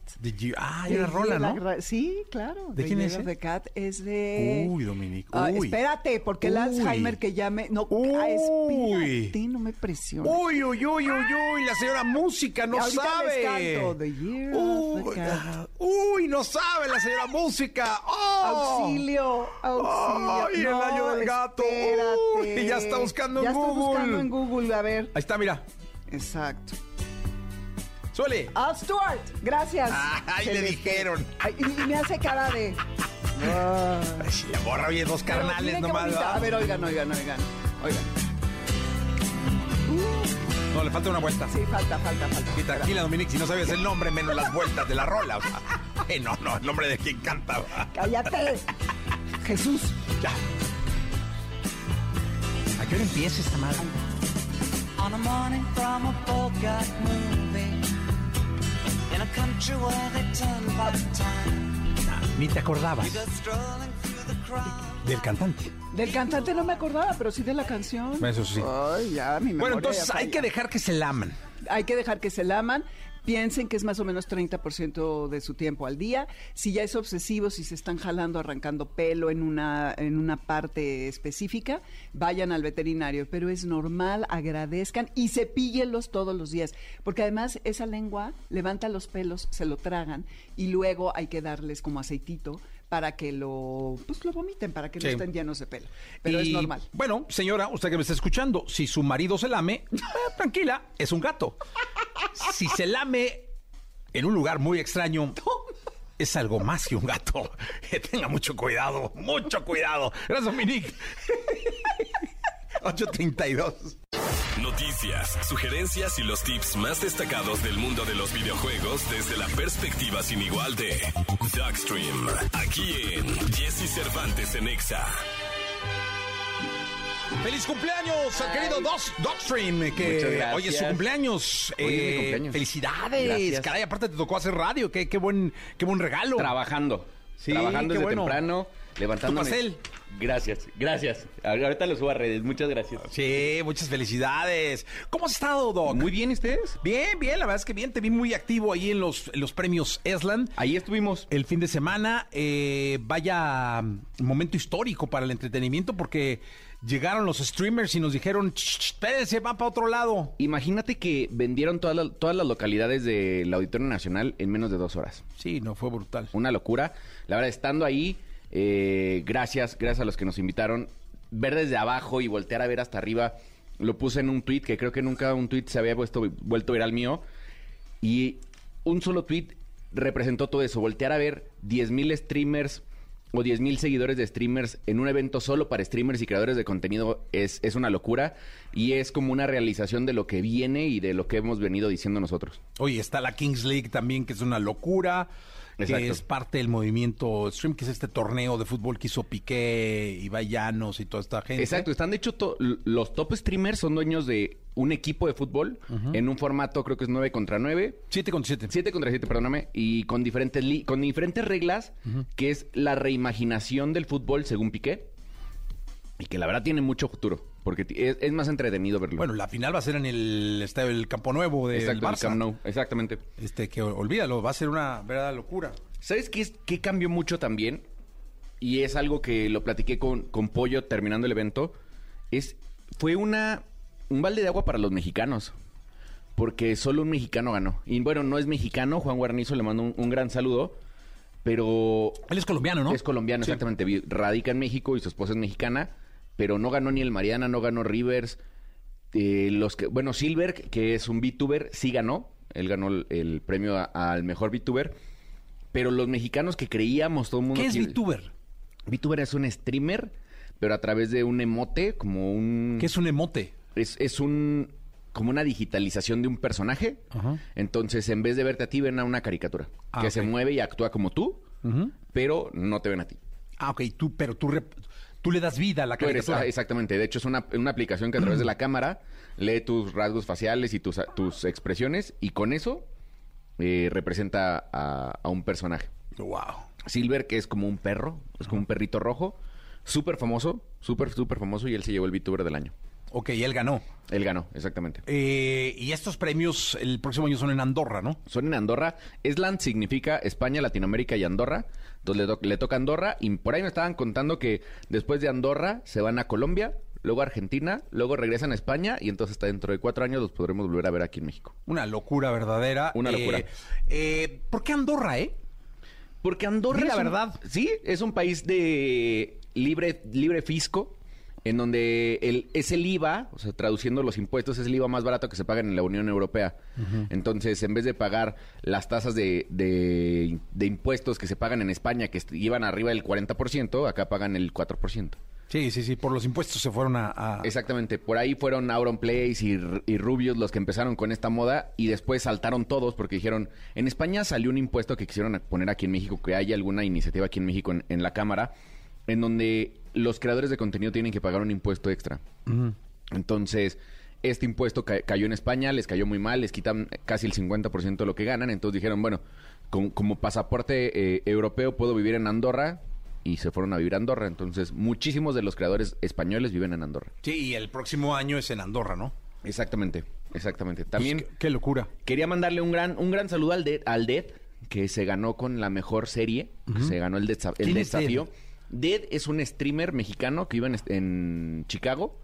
Ah, hay una rola, Year- ¿no? ra- sí, claro. ¿De The quién Year es, of eh? the Cat es de... Uy, Dominique, Ah, uy. espérate, porque el Uy. Alzheimer que llame... No, Uy. ah, espérate, no me presiones. Uy, uy, uy, uy, uy, la señora música no Ahorita sabe. les canto, The Year of the Uy, Cat. ah, uy, no sabe la señora música. ¡Oh! Auxilio, auxilio. Ay, el año del gato. espérate. Uy, ya está buscando en Ya estoy Google. buscando en Google, a ver. Ahí está, mira. Exacto. Suele. Al Stewart, gracias. Ay, le dijeron. Ay, y, y me hace cara de. Ah. Ay, si la morra, oye, dos carnales nomás. A ver, oigan, oigan, oigan. Oigan. No, le falta una vuelta. Sí, falta, falta, falta. Y tranquila, Dominique, si no sabes el nombre, menos las vueltas de la rola. O sea, eh, no, no, el nombre de quien canta. Cállate. Jesús. Ya. ¿A qué hora empieza esta madre? on a morning from a Bogart movie. In a country where they turn back time. Ni te acordabas del cantante. Del cantante no me acordaba, pero sí de la canción. Eso sí. Ay, ya, mi Bueno, entonces ya hay que dejar que se laman. hay que dejar que se laman. Piensen que es más o menos 30% de su tiempo al día. Si ya es obsesivo, si se están jalando, arrancando pelo en una, en una parte específica, vayan al veterinario. Pero es normal, agradezcan y cepíllenlos todos los días. Porque además esa lengua levanta los pelos, se lo tragan y luego hay que darles como aceitito para que lo, pues lo vomiten, para que Sí. no estén llenos de pelo. Pero es normal. Bueno, señora, usted que me está escuchando, si su marido se lame, eh, tranquila, es un gato. Si se lame en un lugar muy extraño, es algo más que un gato. Tenga mucho cuidado, mucho cuidado. Gracias, Dominique. 832. Noticias, sugerencias y los tips más destacados del mundo de los videojuegos desde la perspectiva sin igual de Duckstream. Aquí en Jesse Cervantes en Exa. ¡Feliz cumpleaños al querido Dos- Dogstream! Que Muchas gracias. hoy es su cumpleaños. Hoy es mi Eh, cumpleaños. ¡Felicidades! Gracias. Caray, aparte te tocó hacer radio. ¡Qué, qué buen, qué buen regalo! Trabajando. Sí, Trabajando qué desde bueno. temprano, levantándome. Tu pastel. Gracias, gracias. Ahorita lo subo a redes. Muchas gracias. Sí, muchas felicidades. ¿Cómo has estado, Doc? Muy bien, ¿y ¿ustedes? Bien, bien, la verdad es que bien. Te vi muy activo ahí en los, en los premios Eslan. Ahí estuvimos. El fin de semana, eh, vaya momento histórico para el entretenimiento porque llegaron los streamers y nos dijeron, "Ch, ch, espérense, van para otro lado. Imagínate que vendieron todas todas las localidades del Auditorio Nacional en menos de dos horas. Sí, no, fue brutal. Una locura. La verdad, estando ahí, eh, gracias, gracias a los que nos invitaron. Ver desde abajo y voltear a ver hasta arriba. Lo puse en un tweet que creo que nunca un tweet se había puesto, vuelto viral mío. Y un solo tweet representó todo eso. Voltear a ver 10.000 streamers o 10.000 seguidores de streamers en un evento solo para streamers y creadores de contenido es, es una locura. Y es como una realización de lo que viene y de lo que hemos venido diciendo nosotros. Oye, está la Kings League también, que es una locura. Exacto. Que es parte del movimiento Stream, que es este torneo de fútbol que hizo Piqué, Ibai Llanos y toda esta gente. Exacto, están de hecho to- los top streamers son dueños de un equipo de fútbol en un formato creo que es 9 contra 9, 7 con 7. 7 contra 7, perdóname, y con diferentes li- con diferentes reglas, que es la reimaginación del fútbol según Piqué. Y que la verdad tiene mucho futuro, porque es, es más entretenido verlo. Bueno, la final va a ser en el estadio del Campo Nuevo del Exacto, el Barça. Camp Nou, exactamente. Este, que olvídalo, va a ser una verdadera locura. ¿Sabes qué, es, qué cambió mucho también? Y es algo que lo platiqué con, con Pollo terminando el evento. Es, fue una, un balde de agua para los mexicanos. Porque solo un mexicano ganó. Y bueno, no es mexicano, Juan Guarnizo le mando un, un gran saludo. Pero Él es colombiano, ¿no? es colombiano, Sí. exactamente. Radica en México y su esposa es mexicana. Pero no ganó ni el Mariana, no ganó Rivers. Eh, los que, bueno, Silver, que es un VTuber, sí ganó. Él ganó el, el premio al mejor VTuber. Pero los mexicanos que creíamos, todo el mundo. ¿Qué es quiere- VTuber? VTuber es un streamer, pero a través de un emote, como un. ¿Qué es un emote? Es, es un. como una digitalización de un personaje. Ajá. Entonces, en vez de verte a ti, ven a una caricatura. Ah, que se mueve y actúa como tú, pero no te ven a ti. Ah, ok, tú, pero tú, tú le das vida a la eres, caricatura. ah, exactamente. De hecho, es una, una aplicación que a través de la cámara lee tus rasgos faciales y tus, tus expresiones y con eso eh, representa a, a un personaje. Wow. Silver, que es como un perro, es como un perrito rojo, súper famoso, súper, súper famoso y él se llevó el VTuber del año. Ok, él ganó. Él ganó, exactamente. Eh, y estos premios el próximo año son en Andorra, ¿no? Son en Andorra. Esland significa España, Latinoamérica y Andorra. Entonces le, to- le toca Andorra. Y por ahí me estaban contando que después de Andorra se van a Colombia, luego a Argentina, luego regresan a España y entonces hasta dentro de cuatro años los podremos volver a ver aquí en México. Una locura verdadera. Una Eh, locura. eh, ¿Por qué Andorra, eh? Porque Andorra Di la es un- verdad. sí, es un país de libre, libre fisco, en donde el, es el IVA, o sea, traduciendo los impuestos, es el IVA más barato que se paga en la Unión Europea. Entonces, en vez de pagar las tasas de, de- de impuestos que se pagan en España, que iban arriba del 40%, acá pagan el 4%. Sí, sí, sí, por los impuestos se fueron a... a- Exactamente, por ahí fueron Auron Place y, y Rubius los que empezaron con esta moda y después saltaron todos porque dijeron, en España salió un impuesto que quisieron poner aquí en México, que hay alguna iniciativa aquí en México en, en la Cámara, en donde los creadores de contenido tienen que pagar un impuesto extra. Entonces, Este impuesto ca- cayó en España, les cayó muy mal, les quitan casi el 50% de lo que ganan. Entonces dijeron, bueno, como, como pasaporte eh, europeo puedo vivir en Andorra. Y se fueron a vivir a Andorra. Entonces, muchísimos de los creadores españoles viven en Andorra. Sí, y el próximo año es en Andorra, ¿no? Exactamente, exactamente. También Pues, qué, qué locura. quería mandarle un gran, un gran saludo al Dead, al Dead, que se ganó con la mejor serie. que Se ganó el, desa- el ¿Quién es desafío. Dead es un streamer mexicano que vive en, Chicago.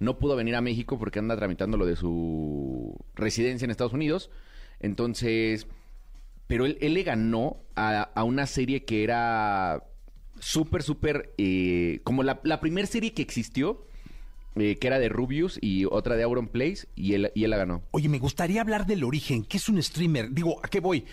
No pudo venir a México porque anda tramitando lo de su residencia en Estados Unidos. Entonces, pero él, le ganó a, una serie que era súper, súper, eh, como la, la primera serie que existió, eh, que era de Rubius y otra de Auron Place, y él, y él la ganó. Oye, me gustaría hablar del origen. ¿Qué es un streamer? Digo, ¿a qué voy?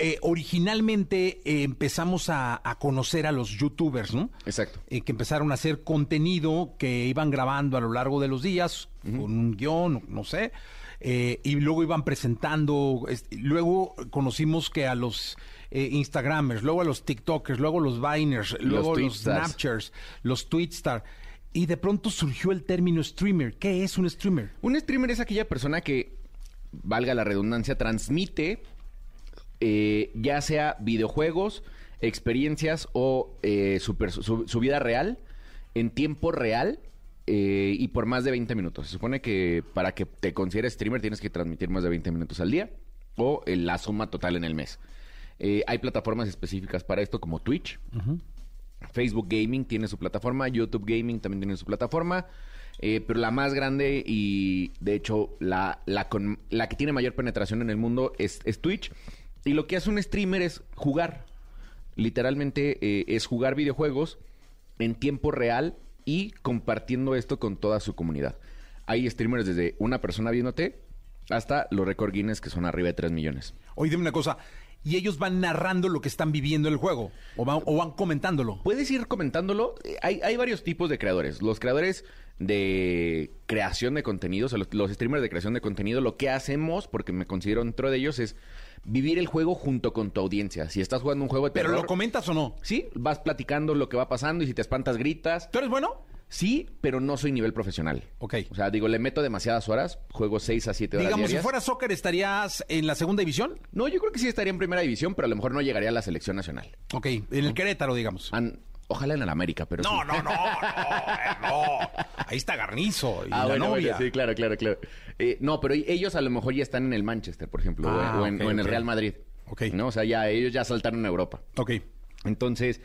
Eh, originalmente eh, empezamos a, a conocer a los youtubers, ¿no? Exacto. Eh, que empezaron a hacer contenido que iban grabando a lo largo de los días con un guion, no sé, y luego iban presentando. es- luego conocimos que a los Instagramers, luego a los TikTokers, luego los Viners, luego los Tweetstars. Snapchers, los Tweetstar. Y de pronto surgió el término streamer. ¿Qué es un streamer? Un streamer es aquella persona que, valga la redundancia, transmite eh, ya sea videojuegos, experiencias o eh, su, per- su- su vida real en tiempo real eh, y por más de 20 minutos. Se supone que para que te consideres streamer tienes que transmitir más de 20 minutos al día o la suma total en el mes. Hay plataformas específicas para esto como Twitch. Facebook Gaming tiene su plataforma, YouTube Gaming también tiene su plataforma, eh, pero la más grande y de hecho la, la, con- la que tiene mayor penetración en el mundo es, es Twitch. Y lo que hace un streamer es jugar. Literalmente eh, es jugar videojuegos en tiempo real y compartiendo esto con toda su comunidad. Hay streamers desde una persona viéndote hasta los récord Guinness que son arriba de 3 millones. Oye, dime una cosa. ¿Y ellos van narrando lo que están viviendo en el juego? ¿O van, o van comentándolo? Puedes ir comentándolo. Eh, Hay, hay varios tipos de creadores. Los creadores de creación de contenido, o sea, los, los streamers de creación de contenido, lo que hacemos, porque me considero dentro de ellos, es vivir el juego junto con tu audiencia. Si estás jugando un juego de ¿Pero lo comentas o no? Sí, vas platicando lo que va pasando y si te espantas gritas. ¿Tú eres bueno? Sí, pero no soy nivel profesional. Ok. O sea, digo, le meto demasiadas horas, juego 6 a 7 horas Digamos, si fuera soccer, ¿estarías en la segunda división? No, yo creo que sí estaría en primera división, pero a lo mejor no llegaría a la selección nacional. Ok, en el Querétaro, digamos. An- Ojalá en el América, pero No, sí. no, no, no, no. Ahí está Garnizo y Ah, la bueno, novia. bueno, sí, claro, claro, claro. Eh, no, pero ellos a lo mejor ya están en el Manchester, por ejemplo, o en- Ah, o, en, ok, o en el. Real Madrid. Ok. ¿no? O sea, ya ellos ya saltaron a Europa. Ok. Entonces,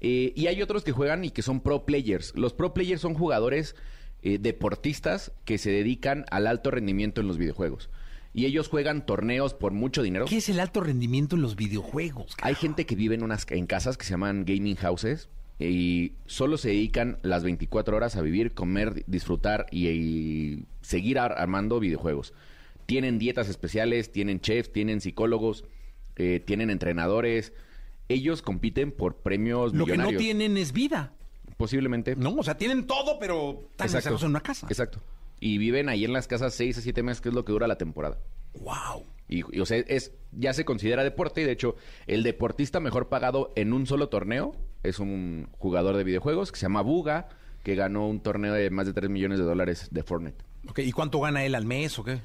eh, y hay otros que juegan y que son pro players. Los pro players son jugadores eh, deportistas que se dedican al alto rendimiento en los videojuegos. Y ellos juegan torneos por mucho dinero. ¿Qué es el alto rendimiento en los videojuegos? Hay gente que vive en unas en casas que se llaman gaming houses y solo se dedican las 24 horas a vivir, comer, disfrutar y, y seguir ar- armando videojuegos. Tienen dietas especiales, tienen chefs, tienen psicólogos, eh, tienen entrenadores. Ellos compiten por premios Lo que no tienen es vida. Posiblemente. No, o sea, tienen todo, pero están Exacto. en una casa. Exacto. Y viven ahí en las casas 6 a 7 meses, que es lo que dura la temporada. Wow. Y, y, o sea, es, ya se considera deporte y de hecho el deportista mejor pagado en un solo torneo es un jugador de videojuegos que se llama Buga, que ganó un torneo de más de 3 millones de dólares de Fortnite. Ok, ¿y cuánto gana él al mes o qué?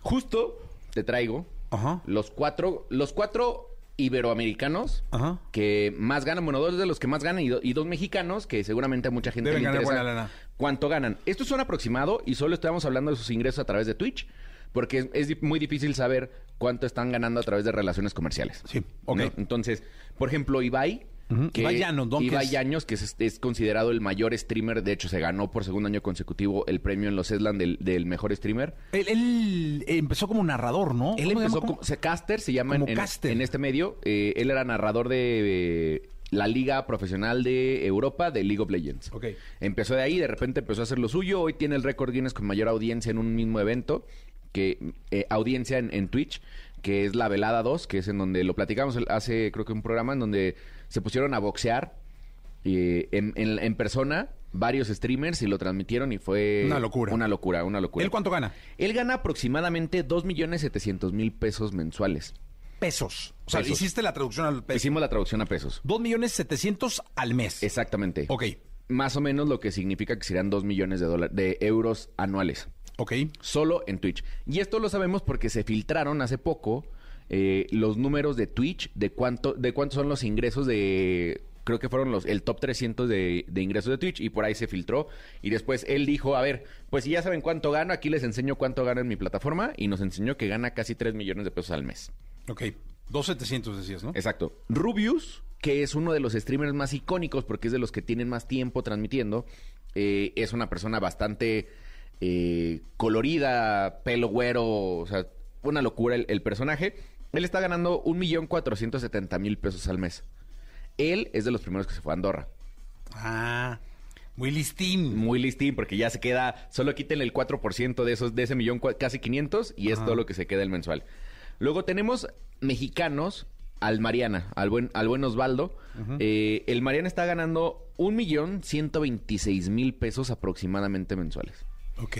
Justo te traigo Ajá. los cuatro, los cuatro iberoamericanos Ajá. que más ganan, bueno, dos de los que más ganan y, do- y dos mexicanos que seguramente a mucha gente Deben le ganar interesa buena lana. cuánto ganan. Esto es un aproximado y solo estamos hablando de sus ingresos a través de Twitch, porque es, muy difícil saber cuánto están ganando a través de relaciones comerciales. Sí, ok. ¿no? Entonces, por ejemplo, Ibai. Que Ibai es- Llanos, que es, es considerado el mayor streamer, de hecho se ganó por segundo año consecutivo el premio en los Esland del, del mejor streamer. Él, él empezó como narrador, ¿no? Él ¿Cómo se empezó como, o sea, caster, se llama en, Como en- caster. en este medio. Eh, él era narrador de eh, la liga profesional de Europa de League of Legends. Ok. Empezó de ahí, de repente empezó a hacer lo suyo. Hoy tiene el récord Guinness con mayor audiencia en un mismo evento, que eh, audiencia en, en Twitch, que es la Velada 2, que es en donde lo platicamos hace creo que un programa en donde se pusieron a boxear eh, en, en- en persona varios streamers y lo transmitieron y fue Una locura. Una locura, una locura. ¿Él cuánto gana? Él gana aproximadamente 2.700.000 pesos mensuales. Pesos. O sea, Pesos. hiciste la traducción al peso. Hicimos la traducción a pesos. Dos millones setecientos al mes. Exactamente. Ok. Más o menos lo que significa que serían 2 millones de euros anuales. Ok. Solo en Twitch. Y esto lo sabemos porque se filtraron hace poco eh, los números de Twitch de cuánto, de cuántos son los ingresos de. Creo que fueron los el top 300 de, de ingresos de Twitch y por ahí se filtró. Y después él dijo: A ver, pues si ya saben cuánto gano, aquí les enseño cuánto gano en mi plataforma. Y nos enseñó que gana casi 3 millones de pesos al mes. Ok. 2,700 decías, ¿no? Exacto. Rubius, que es uno de los streamers más icónicos porque es de los que tienen más tiempo transmitiendo, eh, es una persona bastante eh, colorida, pelo güero, o sea, una locura el, el personaje. Él está ganando 1.470.000 pesos al mes. Él es de los primeros que se fue a Andorra. Ah, muy listín. Muy listín, porque ya se queda, solo quiten el 4% de esos, de ese millón, casi 500, y es todo lo que se queda el mensual. Luego tenemos mexicanos, al Mariana, al buen, al buen Osvaldo. Eh, el Mariana está ganando un millón ciento veintiséis mil pesos aproximadamente mensuales. Ok.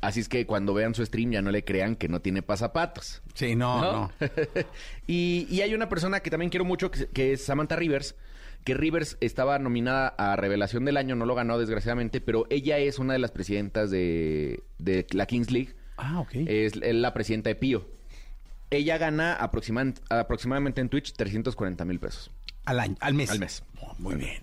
Así es que cuando vean su stream ya no le crean que no tiene pasapatos. Sí, no, no. y, y hay una persona que también quiero mucho, que, que es Samantha Rivers, que Rivers estaba nominada a Revelación del Año, no lo ganó desgraciadamente, pero ella es una de las presidentas de, de la Kings League. Ah, ok. Es, es la presidenta de Pío. Ella gana aproximadamente en Twitch 340 mil pesos al año, al mes. al mes. Oh, muy bien.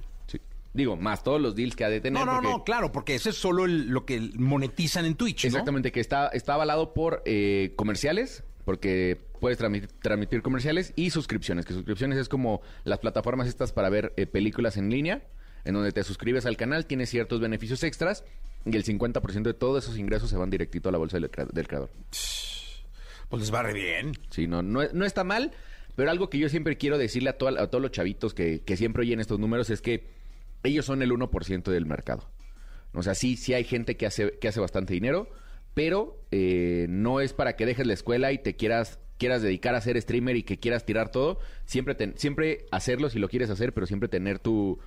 Digo, más todos los deals que ha de tener. No, no, porque- no, claro, porque eso es solo el- lo que monetizan en Twitch, ¿no? Exactamente, que está, está avalado por eh, comerciales, porque puedes transmitir, transmitir comerciales y suscripciones, que suscripciones es como las plataformas estas para ver eh, películas en línea, en donde te suscribes al canal, tienes ciertos beneficios extras y el 50% de todos esos ingresos se van directito a la bolsa del, crea- del creador. Pues les va re bien. Sí, no, no, no está mal, pero algo que yo siempre quiero decirle a, a todos los chavitos que, que siempre oyen estos números es que ellos son el 1% del mercado. O sea, sí, sí hay gente que hace, que hace bastante dinero, pero eh, no es para que dejes la escuela y te quieras quieras dedicar a ser streamer y que quieras tirar todo, siempre ten- siempre hacerlo si lo quieres hacer, pero siempre tener tu,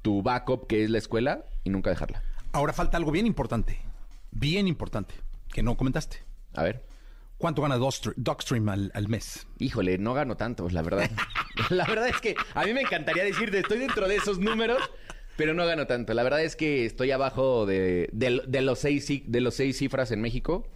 tu backup que es la escuela y nunca dejarla. Ahora falta algo bien importante. Bien importante. Que no comentaste. A ver. ¿Cuánto gana Dogstream, al, al mes? Híjole, no gano tanto, la verdad. la verdad es que a mí me encantaría decirte, estoy dentro de esos números, pero no gano tanto. La verdad es que estoy abajo de, de- de los, seis, de los seis cifras en México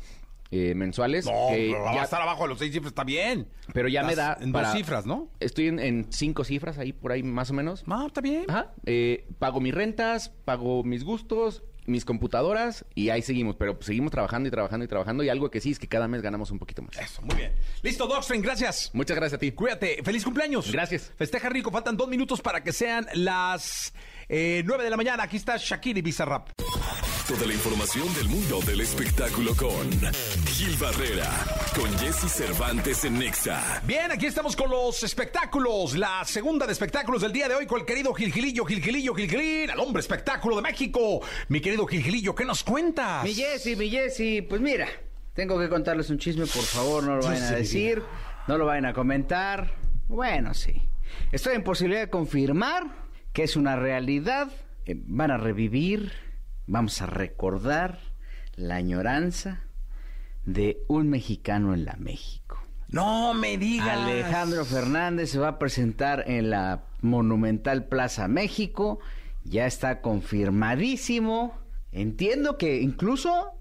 eh, mensuales. No, que pero va ya- a estar abajo de los seis cifras, está bien. pero ya me da... En para- dos cifras, ¿no? Estoy en, en cinco cifras ahí, por ahí más o menos. No, está bien. Ajá. Eh, pago mis rentas, pago mis gustos, mis computadoras y ahí seguimos. Pero seguimos trabajando y trabajando y trabajando. Y algo que sí es que cada mes ganamos un poquito más. Eso, muy bien. Listo, Dogstream, gracias. Muchas gracias a ti. Cuídate. Feliz cumpleaños. Gracias. Festeja rico. Faltan dos minutos para que sean las eh, nueve de la mañana. Aquí está Shakira y Bizarrap. Toda la información del mundo del espectáculo con Gil Barrera, con Jesse Cervantes en Nexa. Bien, aquí estamos con los espectáculos. La segunda de espectáculos del día de hoy con el querido Gilgilillo, Gilgilillo, Gilgilín, el hombre espectáculo de México. Mi querido Gilgilillo, ¿qué nos cuentas? Mi Jessy, mi Jessy, pues mira, tengo que contarles un chisme, por favor, no lo vayan a decir, no lo vayan a comentar. Bueno, sí. Estoy en posibilidad de confirmar que es una realidad. Eh, van a revivir, vamos a recordar la añoranza de un mexicano en la México. No me digas. Alejandro Fernández se va a presentar en la monumental Plaza México. Ya está confirmadísimo. Entiendo que incluso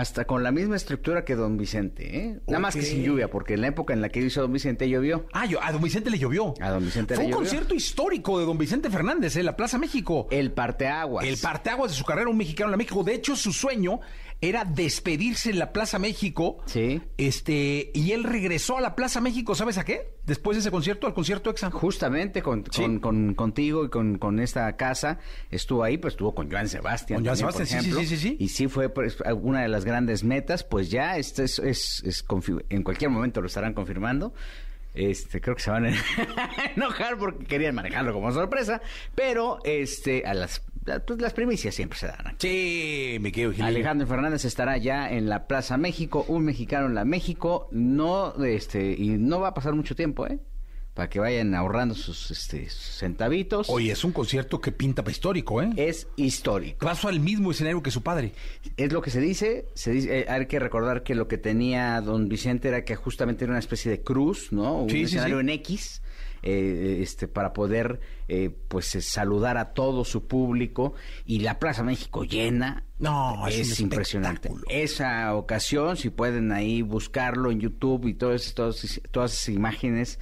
hasta con la misma estructura que Don Vicente, ¿eh? Nada más que sin lluvia, porque en la época en la que hizo Don Vicente llovió. Ah, yo- a don Vicente le llovió. A don Vicente Fue le un llovió. concierto histórico de don Vicente Fernández en la Plaza México. El parteaguas. El parteaguas de su carrera, un mexicano en la México. De hecho, su sueño era despedirse en la Plaza México. Sí. Este, y él regresó a la Plaza México, ¿sabes a qué? Después de ese concierto, al concierto Exa. Justamente con, Sí. con- con- contigo y con, con esta casa estuvo ahí, pues estuvo con Joan Sebastián. Con Joan también, por Sebastián, sí, sí, sí, sí. Y sí fue pues, una de las grandes metas, pues ya este es, es, es en cualquier momento lo estarán confirmando. Este, creo que se van a enojar porque querían manejarlo como sorpresa, pero este, a las, pues, las primicias siempre se dan. aquí. Sí, mi querido Gilillo. Alejandro Fernández estará ya en la Plaza México, un mexicano en la México, no, este, y no va a pasar mucho tiempo, ¿eh? Para que vayan ahorrando sus, este, sus centavitos. Oye, es un concierto que pinta para histórico, ¿eh? Es histórico. Pasó al mismo escenario que su padre. Es lo que se dice. Se dice eh, hay que recordar que lo que tenía don Vicente era que justamente era una especie de cruz, ¿no? Un Sí, sí, escenario sí. en X. eh, este, para poder eh, pues eh, saludar a todo su público y la Plaza México llena. No, es impresionante. Esa ocasión, si pueden ahí buscarlo en YouTube y todas, todas, todas esas imágenes.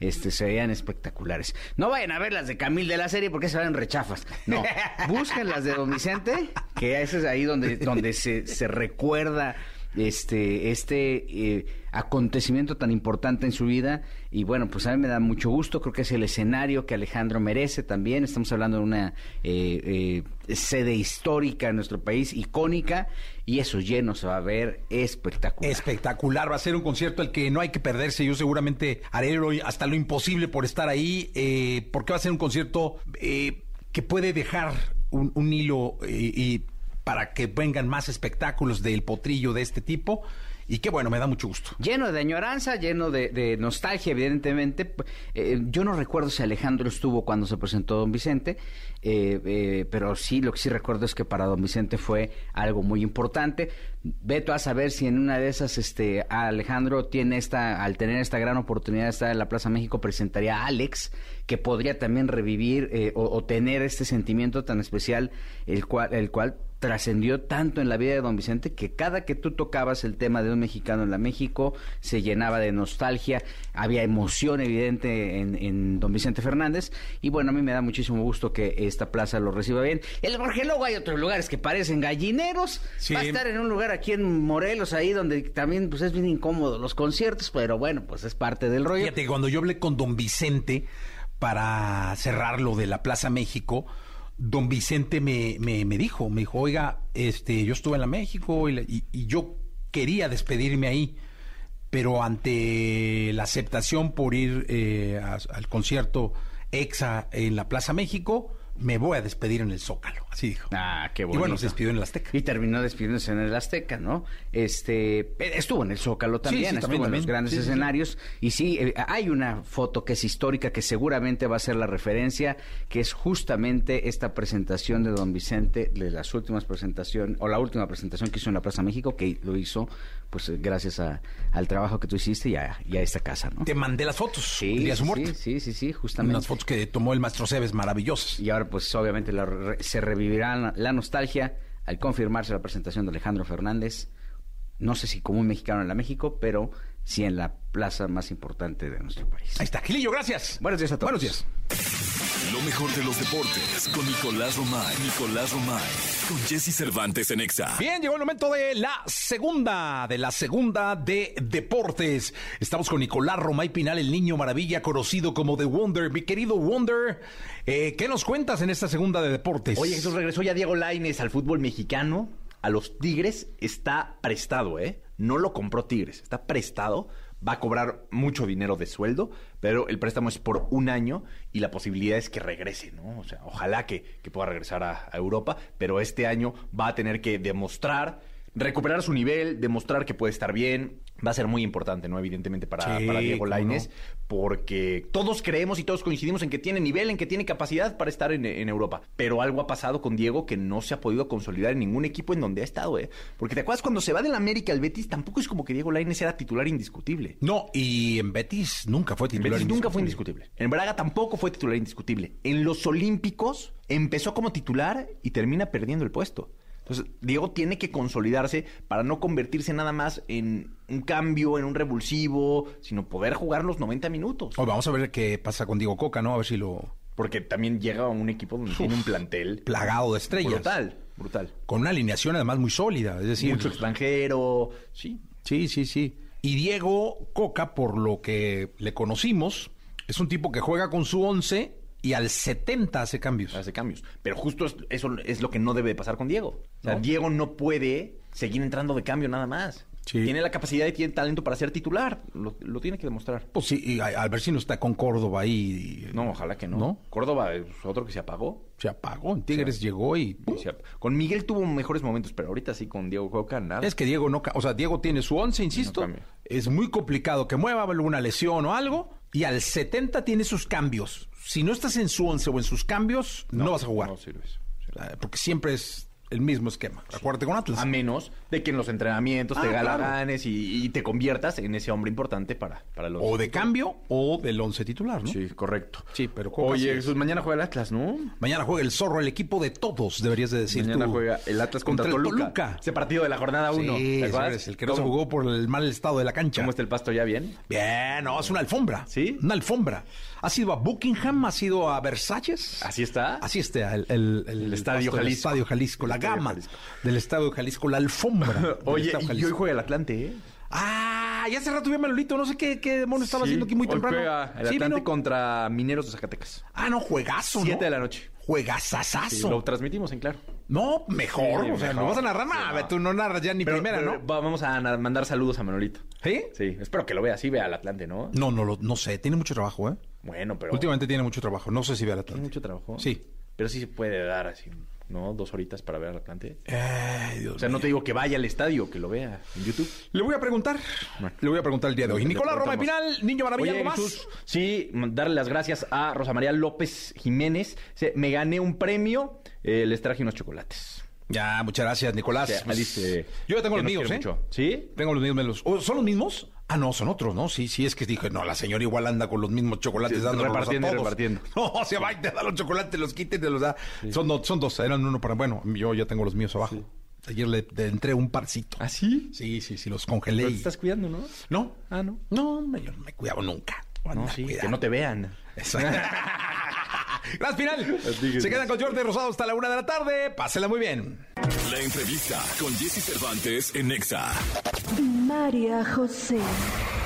Este, se veían espectaculares. No vayan a ver las de Camil de la serie porque se ven rechafas. No, busquen las de Don Vicente, que ese es ahí donde, donde se, se recuerda este, este eh, acontecimiento tan importante en su vida. Y bueno, pues a mí me da mucho gusto. Creo que es el escenario que Alejandro merece también. Estamos hablando de una eh, eh, sede histórica en nuestro país, icónica. Y eso lleno se va a ver espectacular. Espectacular, va a ser un concierto al que no hay que perderse. Yo seguramente haré hasta lo imposible por estar ahí, eh, porque va a ser un concierto eh, que puede dejar un, un hilo eh, y para que vengan más espectáculos del potrillo de este tipo. Y que bueno, me da mucho gusto. Lleno de añoranza, lleno de, de nostalgia, evidentemente. Eh, yo no recuerdo si Alejandro estuvo cuando se presentó Don Vicente, eh, eh, pero sí, lo que sí recuerdo es que para Don Vicente fue algo muy importante. Veto a saber si en una de esas, este, Alejandro tiene esta, al tener esta gran oportunidad de estar en la Plaza México, presentaría a Alex, que podría también revivir eh, o, o tener este sentimiento tan especial, el cual, el cual trascendió tanto en la vida de don Vicente que cada que tú tocabas el tema de un mexicano en la México se llenaba de nostalgia, había emoción evidente en, en don Vicente Fernández y bueno, a mí me da muchísimo gusto que esta plaza lo reciba bien. El, porque luego hay otros lugares que parecen gallineros, Sí. va a estar en un lugar aquí en Morelos ahí donde también pues es bien incómodo los conciertos, pero bueno, pues es parte del rollo. Fíjate, cuando yo hablé con don Vicente para cerrar lo de la Plaza México, don Vicente me, me, me dijo, me dijo, oiga, este, yo estuve en la México y, la- y- y yo quería despedirme ahí, pero ante la aceptación por ir eh, al concierto EXA en la Plaza México, me voy a despedir en el Zócalo, así dijo. Ah, qué Y bueno, se despidió en el Azteca. Y terminó despidiéndose en el Azteca, ¿no? Este, estuvo en el Zócalo también, sí, estuvo también, en los grandes Sí, escenarios. Y sí, eh, hay una foto que es histórica, que seguramente va a ser la referencia, que es justamente esta presentación de Don Vicente, de las últimas presentaciones, o la última presentación que hizo en la Plaza México, que lo hizo, pues, eh, gracias a- al trabajo que tú hiciste y a, y a esta casa, ¿no? Te mandé las fotos Sí, el día de su muerte. sí, sí, sí, justamente. Unas fotos que tomó el maestro Cebes maravillosas. Y ahora, pues obviamente se revivirá la, la nostalgia al confirmarse la presentación de Alejandro Fernández. No sé si como un mexicano en la México, pero sí en la plaza más importante de nuestro país. Ahí está, Gilillo, gracias. Buenos días a todos. Buenos días. Lo mejor de los deportes con Nicolás Romay. Nicolás Romay. Con Jesse Cervantes en Exa. Bien, llegó el momento de la segunda, de la segunda de deportes. Estamos con Nicolás Romay Pinal, el niño maravilla, conocido como The Wonder. Mi querido Wonder, eh, ¿qué nos cuentas en esta segunda de deportes? Oye, Jesús, regresó ya Diego Laines al fútbol mexicano. A los Tigres está prestado, ¿eh? No lo compró Tigres, está prestado. Va a cobrar mucho dinero de sueldo, pero el préstamo es por un año y la posibilidad es que regrese, ¿no? O sea, ojalá que, que pueda regresar a, a Europa, pero este año va a tener que demostrar, recuperar su nivel, demostrar que puede estar bien. Va a ser muy importante, ¿no? Evidentemente para, Sí, para Diego Laines no. porque todos creemos y todos coincidimos en que tiene nivel, en que tiene capacidad para estar en, en Europa. Pero algo ha pasado con Diego que no se ha podido consolidar en ningún equipo en donde ha estado, ¿eh? Porque te acuerdas cuando se va del América al Betis, tampoco es como que Diego Lainez era titular indiscutible. No, y en Betis nunca fue En titular. Betis nunca fue indiscutible. En Braga tampoco fue titular indiscutible. En los Olímpicos empezó como titular y termina perdiendo el puesto. Entonces, Diego tiene que consolidarse para no convertirse nada más en un cambio, en un revulsivo, sino poder jugar los 90 minutos. Hoy vamos a ver qué pasa con Diego Coca, ¿no? A ver si lo... Porque también llega a un equipo donde tiene un plantel Plagado de estrellas. brutal, brutal. Con una alineación además muy sólida. Es decir, Mucho extranjero, sí. Sí, sí, sí. Y Diego Coca, por lo que le conocimos, es un tipo que juega con su 11 y al 70 hace cambios. Hace cambios. Pero justo es- eso es lo que no debe de pasar con Diego. O sea, ¿No? Diego no puede seguir entrando de cambio nada más. Sí. Tiene la capacidad y tiene talento para ser titular. Lo, lo tiene que demostrar. Pues sí, y a, a ver si no está con Córdoba ahí. No, ojalá que no. ¿No? Córdoba es otro que se apagó. Se apagó. En Tigres llegó y... Y se ap- Con Miguel tuvo mejores momentos, pero ahorita sí con Diego Coca nada. Es que Diego no... O sea, Diego tiene su 11, insisto. es muy complicado que mueva alguna lesión o algo. Y al 70 tiene sus cambios. Si no estás en su 11 o en sus cambios, no, vas a jugar. No sirves. Ah, Porque siempre es el mismo esquema. Acuérdate con Atlas. A menos de que en los entrenamientos te Ah, claro. galaganes y, y te conviertas en ese hombre importante para, para los... O de cambio o del once titular, ¿no? Sí, correcto. Sí, pero ¿cómo así Oye, es? Jesús, mañana juega el Atlas, ¿no? Mañana juega el zorro, el equipo de todos, deberías de decir mañana tú. juega el Atlas contra, el Toluca. Toluca. Ese partido de la jornada 1. Sí, el que no se jugó por el mal estado de la cancha. ¿Cómo está el pasto ya? ¿Bien? Bien, no, es una alfombra. ¿Sí? Una alfombra. ¿Ha sido a Buckingham? ¿Ha sido a Versalles? ¿Así está? Así está, el, el- el- El Estadio Jalisco. Estadio Jalisco, la Gama del Estadio Jalisco, la alfombra. Oye, y hoy juega el Atlante, ¿eh? Ah, ya hace rato vi a Manolito, no sé qué, qué demonio estaba haciendo aquí muy hoy temprano. juega el Sí, Atlante vino. contra Mineros de Zacatecas. Ah, no, juegazo, Siete ¿no? de la noche. Juegazazazo. Sí, lo transmitimos en claro. No, mejor. Sí, o sea, mejor. no vas a narrar nada. No. Tú no narras ya ni Pero- primera, pero ¿no? va- Vamos a mandar saludos a Manolito. ¿Sí? Sí, espero que lo vea. Sí, vea al Atlante, ¿no? No, no, lo- no sé. Tiene mucho trabajo, ¿eh? Bueno, pero... Últimamente tiene mucho trabajo. No sé si ve al ¿Tiene Atlante. mucho trabajo? Sí. Pero sí se puede dar así, ¿no? Dos horitas para ver al Atlante. Ay, Dios O sea, no te digo que vaya al estadio, que lo vea en YouTube. Le voy a preguntar. Le voy a preguntar el día de hoy. Nicolás Roma. Espinal, Niño Maravilla, Oye, ¿algo más? Sí, darle las gracias a Rosa María López Jiménez. Me gané un premio, eh, les traje unos chocolates. Ya, muchas gracias, Nicolás. O sea, dice yo ya tengo los míos, ¿eh? mucho. ¿Sí? Tengo los míos. me los- ¿Oh, ¿Son los mismos? Ah, no, son otros, ¿no? Sí, sí, es que dije, no, la señora igual anda con los mismos chocolates Sí, dándolos repartiendo a y todos. repartiendo. No, se va y te da los chocolates, los quita y te los da. Son, dos, son dos, eran uno para... Bueno, yo ya tengo los míos abajo. Ayer le, le entré un parcito. ¿Ah, sí? Sí, sí, sí, los congelé. Pero te estás cuidando, ¿no? No, Ah, no. no, me, yo no me cuidaba nunca. No, sí, que no te vean. Gracias, final. Se quedan con Jordi Rosado hasta la una de la tarde. Pásela muy bien. La entrevista con Jesse Cervantes en Nexa. María José.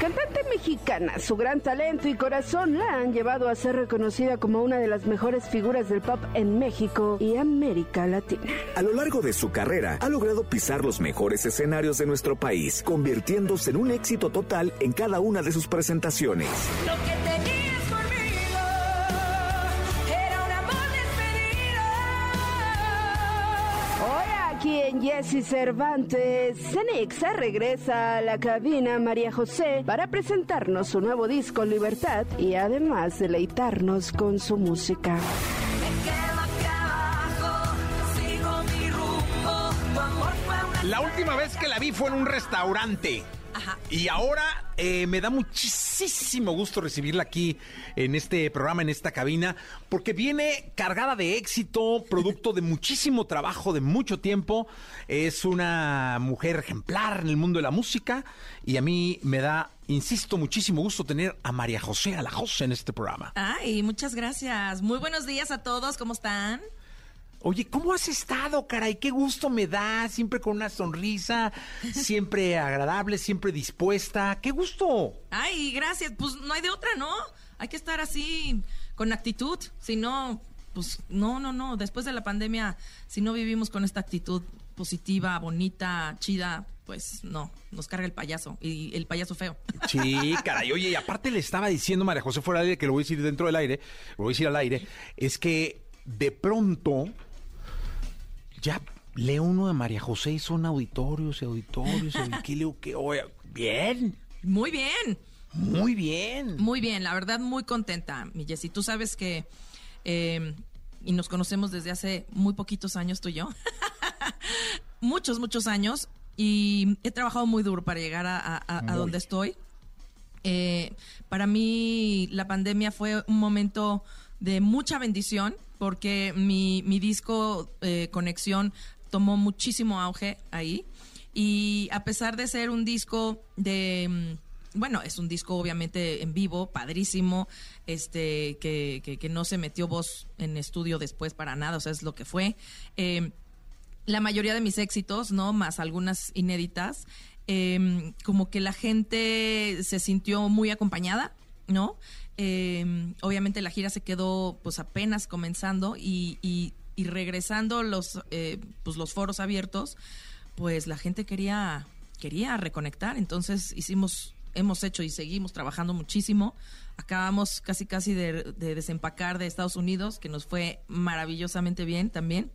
Cantante mexicana, su gran talento y corazón la han llevado a ser reconocida como una de las mejores figuras del pop en México y América Latina. A lo largo de su carrera, ha logrado pisar los mejores escenarios de nuestro país, convirtiéndose en un éxito total en cada una de sus presentaciones. Lo que tenías aquí en Jesse Cervantes, Cenexa regresa a la cabina María José para presentarnos su nuevo disco Libertad y además deleitarnos con su música. La última vez que la vi fue en un restaurante. Ajá. Y ahora eh, me da muchísimo gusto recibirla aquí en este programa, en esta cabina, porque viene cargada de éxito, producto de muchísimo trabajo, de mucho tiempo. Es una mujer ejemplar en el mundo de la música y a mí me da, insisto, muchísimo gusto tener a María José, a la José en este programa. Ay, muchas gracias. Muy buenos días a todos. ¿Cómo están? Oye, ¿cómo has estado, caray? Qué gusto me da, siempre con una sonrisa, siempre agradable, siempre dispuesta. ¡Qué gusto! Ay, gracias. Pues no hay de otra, ¿no? Hay que estar así, con actitud. Si no, pues no, no, no. Después de la pandemia, si no vivimos con esta actitud positiva, bonita, chida, pues no, nos carga el payaso y el payaso feo. Sí, caray. Oye, y aparte le estaba diciendo María José fuera del aire, que lo voy a decir dentro del aire, lo voy a decir al aire, es que de pronto ya leo uno de María José y son auditorios y auditorios. y ¿Qué leo? que oye, bien, Muy bien. muy bien. Muy bien, la verdad muy contenta, mi Jessy. Tú sabes que, eh, y nos conocemos desde hace muy poquitos años tú y yo, muchos, muchos años, y he trabajado muy duro para llegar a, a- a- a donde estoy. Eh, para mí la pandemia fue un momento de mucha bendición porque mi, mi disco eh, Conexión tomó muchísimo auge ahí y a pesar de ser un disco de mm, bueno es un disco obviamente en vivo padrísimo este que, que- no se metió voz en estudio después para nada o sea es lo que fue Eh, la mayoría de mis éxitos, ¿no? Más algunas inéditas, eh, como que la gente se sintió muy acompañada, ¿no? Eh, obviamente la gira se quedó pues apenas comenzando y, y- regresando los, eh, pues, los foros abiertos, pues la gente quería, quería reconectar, entonces hicimos, hemos hecho y seguimos trabajando muchísimo. Acabamos casi casi de, de desempacar de Estados Unidos, que nos fue maravillosamente bien también.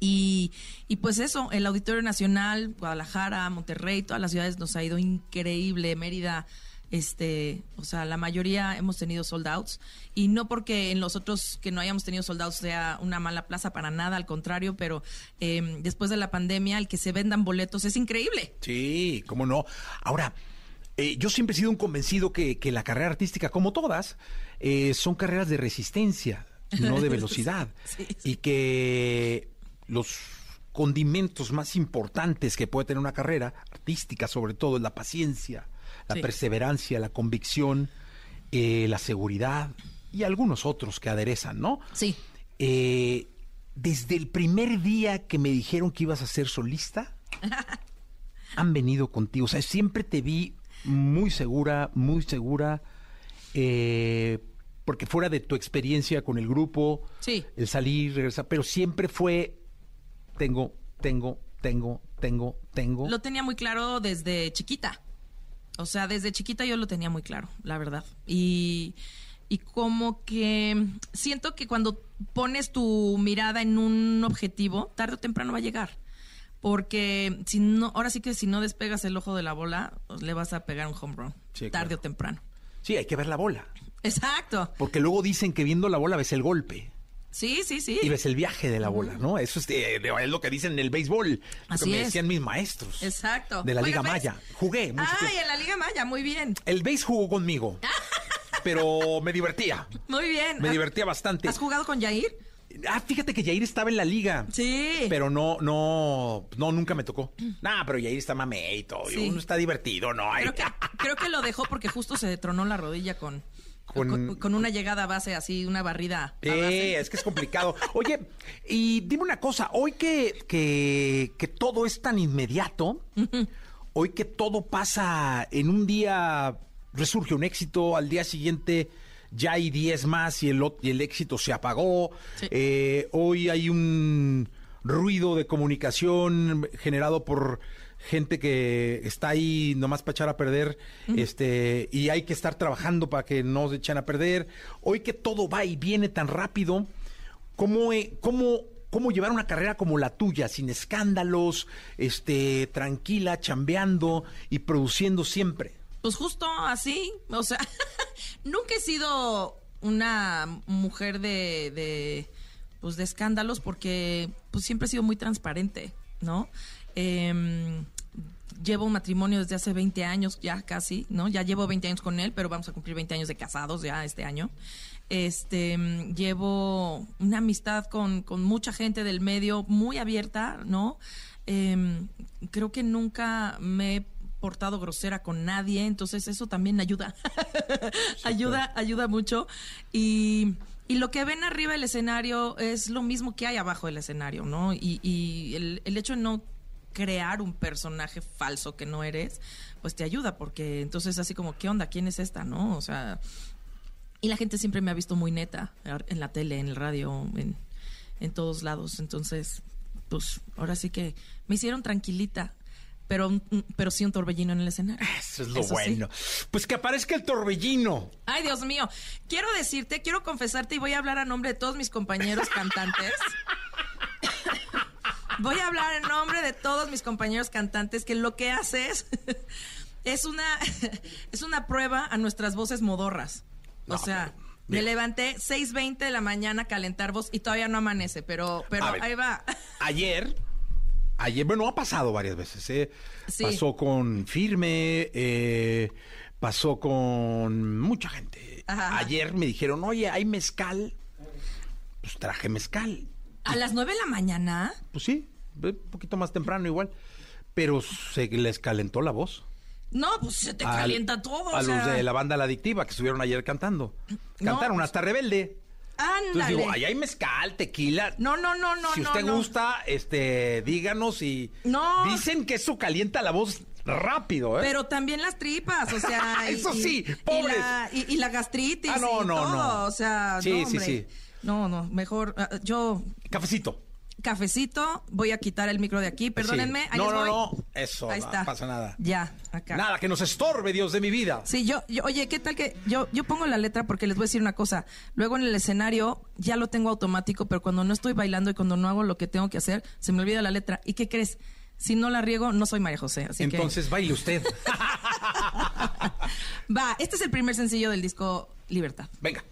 Y, y pues eso, el Auditorio Nacional, Guadalajara, Monterrey, todas las ciudades nos ha ido increíble. Mérida, Este, o sea, la mayoría hemos tenido sold outs y no porque en los otros que no hayamos tenido sold outs sea una mala plaza para nada, al contrario, pero eh, después de la pandemia el que se vendan boletos es increíble. Sí, cómo no. Ahora, eh, yo siempre he sido un convencido que, que la carrera artística, como todas, eh, son carreras de resistencia, no de velocidad. Sí, Y que los condimentos más importantes que puede tener una carrera artística, sobre todo, es la paciencia, la Sí. perseverancia, la convicción, eh, la seguridad y algunos otros que aderezan, ¿no? Sí. Eh, desde el primer día que me dijeron que ibas a ser solista, han venido contigo. O sea, siempre te vi muy segura, muy segura, eh, porque fuera de tu experiencia con el grupo, Sí. el salir, regresar, pero siempre fue, tengo, tengo, tengo, tengo, tengo. Lo tenía muy claro desde chiquita. O sea, desde chiquita yo lo tenía muy claro, la verdad. Y, y como que siento que cuando pones tu mirada en un objetivo, tarde o temprano va a llegar. Porque si no, ahora sí que si no despegas el ojo de la bola, pues, le vas a pegar un home run. Sí, tarde claro. o temprano. Sí, hay que ver la bola, Exacto. porque luego dicen que viendo la bola ves el golpe. Sí, sí, sí. Y ves el viaje de la bola, ¿no? Eso es, eh, es lo que dicen en el béisbol, lo Así que me es. decían mis maestros. Exacto. De la Liga ¿Juegas Maya. Jugué mucho Ay, tiempo. en la Liga Maya, muy bien. El béis jugó conmigo, pero me divertía. Muy bien. Me ¿Has- divertía bastante. ¿Has jugado con Yair? Ah, fíjate que Yair estaba en la liga. Sí. Pero no, no, no, nunca me tocó. Nah, pero Yair está mamey y todo. Sí. Uno está divertido, ¿no? Creo que, creo que lo dejó porque justo se detronó la rodilla con, Con- con, con una llegada a base así, una barrida Eh, base. es que es complicado. Oye, y dime una cosa, hoy que, que, que todo es tan inmediato, hoy que todo pasa en un día, resurge un éxito, al día siguiente ya hay 10 más y el, y el éxito se apagó, Sí. eh, hoy hay un ruido de comunicación generado por gente que está ahí nomás para echar a perder, este, y hay que estar trabajando para que no se echen a perder. Hoy que todo va y viene tan rápido, ¿cómo, eh, cómo, cómo llevar una carrera como la tuya, sin escándalos, este, tranquila, chambeando y produciendo siempre? Pues justo así, o sea, nunca he sido una mujer de, de, pues de escándalos porque pues siempre he sido muy transparente, ¿no? Em, llevo un matrimonio desde hace 20 años ya casi, ¿no? Ya llevo 20 años con él, pero vamos a cumplir 20 años de casados ya este año. Este, mm, llevo una amistad con, con mucha gente del medio muy abierta, ¿no? Em, creo que nunca me he portado grosera con nadie, entonces eso también ayuda. ayuda, ayuda mucho. Y, y lo que ven arriba del escenario es lo mismo que hay abajo del escenario, ¿no? Y, y el, el hecho de no crear un personaje falso que no eres, pues te ayuda, porque entonces así como, ¿qué onda? ¿Quién es esta? ¿No? O sea, y la gente siempre me ha visto muy neta, en la tele, en el radio, en, en todos lados. Entonces, pues ahora sí que me hicieron tranquilita, pero, pero sí un torbellino en el escenario. Eso es lo Eso sí. bueno. Pues que aparezca el torbellino. Ay, Dios mío. Quiero decirte, quiero confesarte y voy a hablar a nombre de todos mis compañeros cantantes. Voy a hablar en nombre de todos mis compañeros cantantes que lo que haces es una es una prueba a nuestras voces modorras. O sea, pero, me levanté 6:20 de la mañana a calentar voz y todavía no amanece, pero pero ver. ahí va. Ayer, ayer, bueno, ha pasado varias veces, ¿eh? Sí. Pasó con Firme, eh, pasó con mucha gente. Ajá. Ayer me dijeron, oye, hay mezcal. Pues traje mezcal. A las 9 de la mañana. Pues sí, un poquito más temprano igual. Pero se les calentó la voz. No, pues se te Al- calienta todo. A o sea, los de la banda La Adictiva que estuvieron ayer cantando. Cantaron pues- hasta Rebelde. Entonces Ándale. digo, ahí hay mezcal, tequila. No, no, no, no, si no, usted no. gusta, este, díganos y No. dicen que eso calienta la voz rápido, ¿eh? Pero también las tripas, o sea. y- Eso y- sí, y pobres. la, y, y la gastritis. Ah, no, y no, todo, no. O sea, Sí, no, sí, hombre. sí. No, no, mejor. ah, yo, Cafecito. cafecito, voy a quitar el micro de aquí, perdónenme. Sí. ahí No, no, voy. no. Eso, Ahí no está. pasa nada. Ya, acá. Nada que nos estorbe, Dios de mi vida. Sí, yo, yo- oye, ¿qué tal que yo, yo pongo la letra porque les voy a decir una cosa? Luego en el escenario ya lo tengo automático, pero cuando no estoy bailando y cuando no hago lo que tengo que hacer, se me olvida la letra. ¿Y qué crees? Si no la riego, no soy María José. Así que- Entonces baile usted. Va, este es el primer sencillo del disco Libertad. Venga.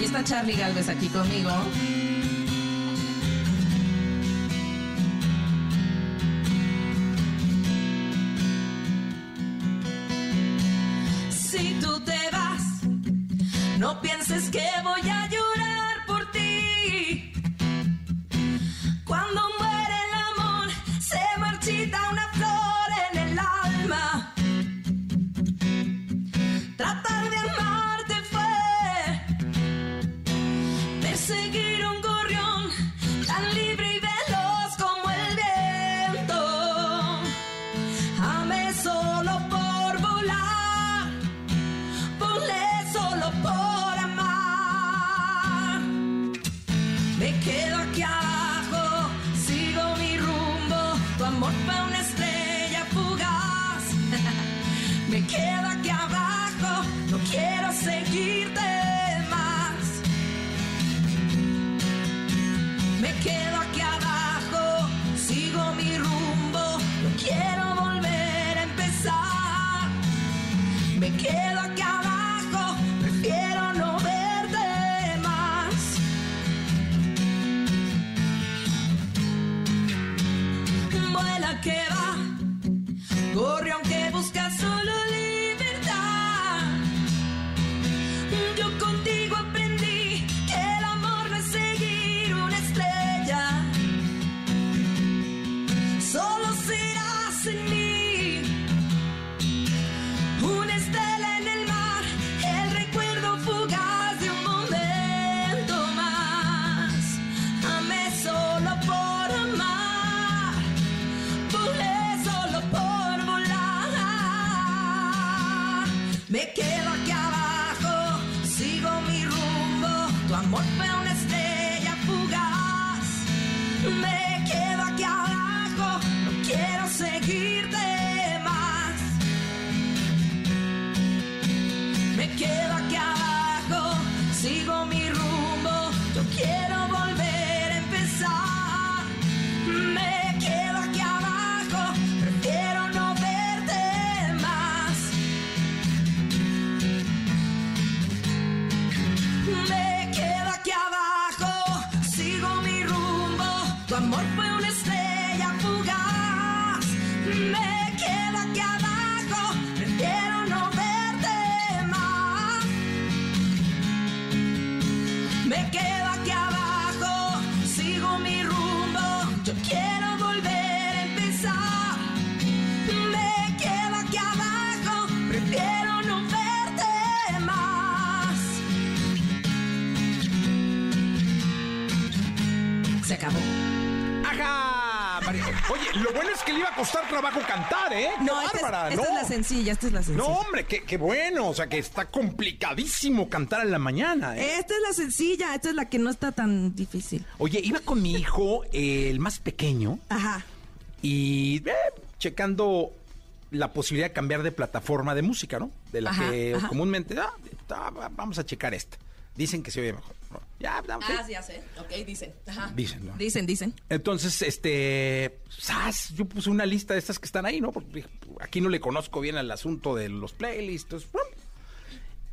Y está Charlie Galvez aquí conmigo. Si tú te vas, no pienses que voy a Me quedo aquí la sencilla, esta es la sencilla. No, hombre, qué, qué bueno. O sea, que está complicadísimo cantar en la mañana, ¿eh? Esta es la sencilla, esta es la que no está tan difícil. Oye, iba con mi hijo, eh, el más pequeño, Ajá. y eh, checando la posibilidad de cambiar de plataforma de música, ¿no? De la Ajá, que ajá. comúnmente, ah, ah, vamos a checar esta. Dicen que se oye mejor. ¿no? Ya, ya, ok. Ah, sí, ya sé. Ok, dicen. Ajá. Dicen, ¿no? Dicen, dicen. Entonces, este, ¡zas! yo puse una lista de estas que están ahí, ¿no? Porque aquí no le conozco bien al asunto de los playlists.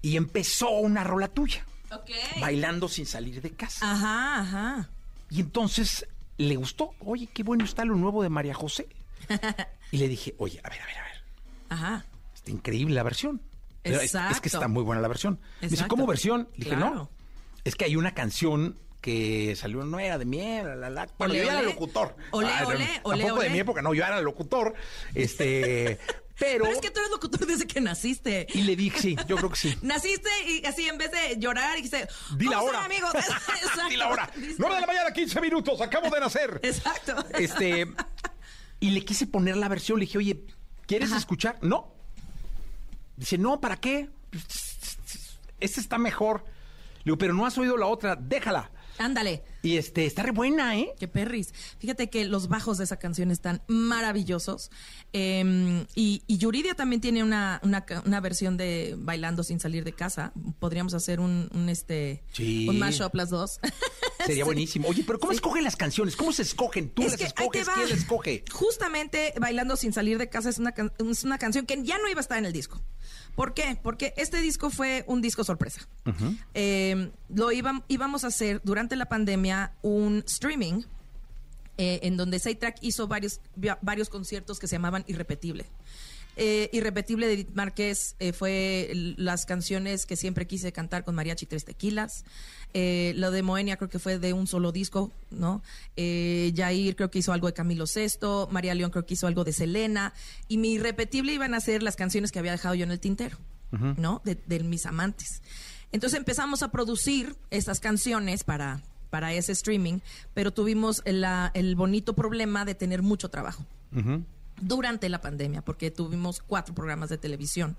Y empezó una rola tuya, Ok. bailando sin salir de casa. Ajá, ajá. Y entonces le gustó, oye, qué bueno está lo nuevo de María José. Y le dije, oye, a ver, a ver, a ver, Ajá. está increíble la versión. Es- Es, que está muy buena la versión. Me dice. ¿cómo versión? Le dije, Claro. no, es que hay una canción que salió, no era de mi era, la, la. Bueno, Olé, yo era olé. locutor. Olé, Ah, olé, olé, Tampoco de mi época, no, yo era locutor. Este, pero... Pero es que tú eres locutor desde que naciste. Y le dije, sí, yo creo que sí. Naciste y así en vez de llorar dijiste, Di la "¿Cómo hora. Exacto. Di la hora. Dice- 9 de la mañana, 15 minutos, acabo de nacer. Exacto. Este, y le quise poner la versión, le dije, oye, ¿quieres Ajá. escuchar? No. Dice, no, ¿para qué? Esta está mejor. Le digo, pero no has oído la otra, déjala. Ándale. Y este, está re buena, ¿eh? Qué perris. Fíjate que los bajos de esa canción están maravillosos. Eh, y, y Yuridia también tiene una, una, una versión de Bailando sin salir de casa. Podríamos hacer un, un, este Sí. un mashup las dos. Sería Sí. buenísimo. Oye, pero ¿cómo Sí. escogen las canciones? ¿Cómo se escogen? ¿Tú Es las que escoges? ¿Quién las escoge? Justamente Bailando sin salir de casa es una, es una canción que ya no iba a estar en el disco. ¿Por qué? Porque este disco fue un disco sorpresa. Eh, lo iba- íbamos a hacer durante la pandemia un streaming eh, en donde Track hizo varios, conciertos que se llamaban Irrepetible. Eh, Irrepetible de Edith Márquez eh, fue las canciones que siempre quise cantar con Mariachi Tres Tequilas. Eh, lo de Moenia creo que fue de un solo disco, ¿no? Eh, Jair creo que hizo algo de Camilo VI, María León creo que hizo algo de Selena. Y mi Irrepetible iban a ser las canciones que había dejado yo en el tintero, ¿no? De, de mis amantes. Entonces empezamos a producir estas canciones para, para ese streaming, pero tuvimos la- el bonito problema de tener mucho trabajo durante la pandemia, porque tuvimos cuatro programas de televisión.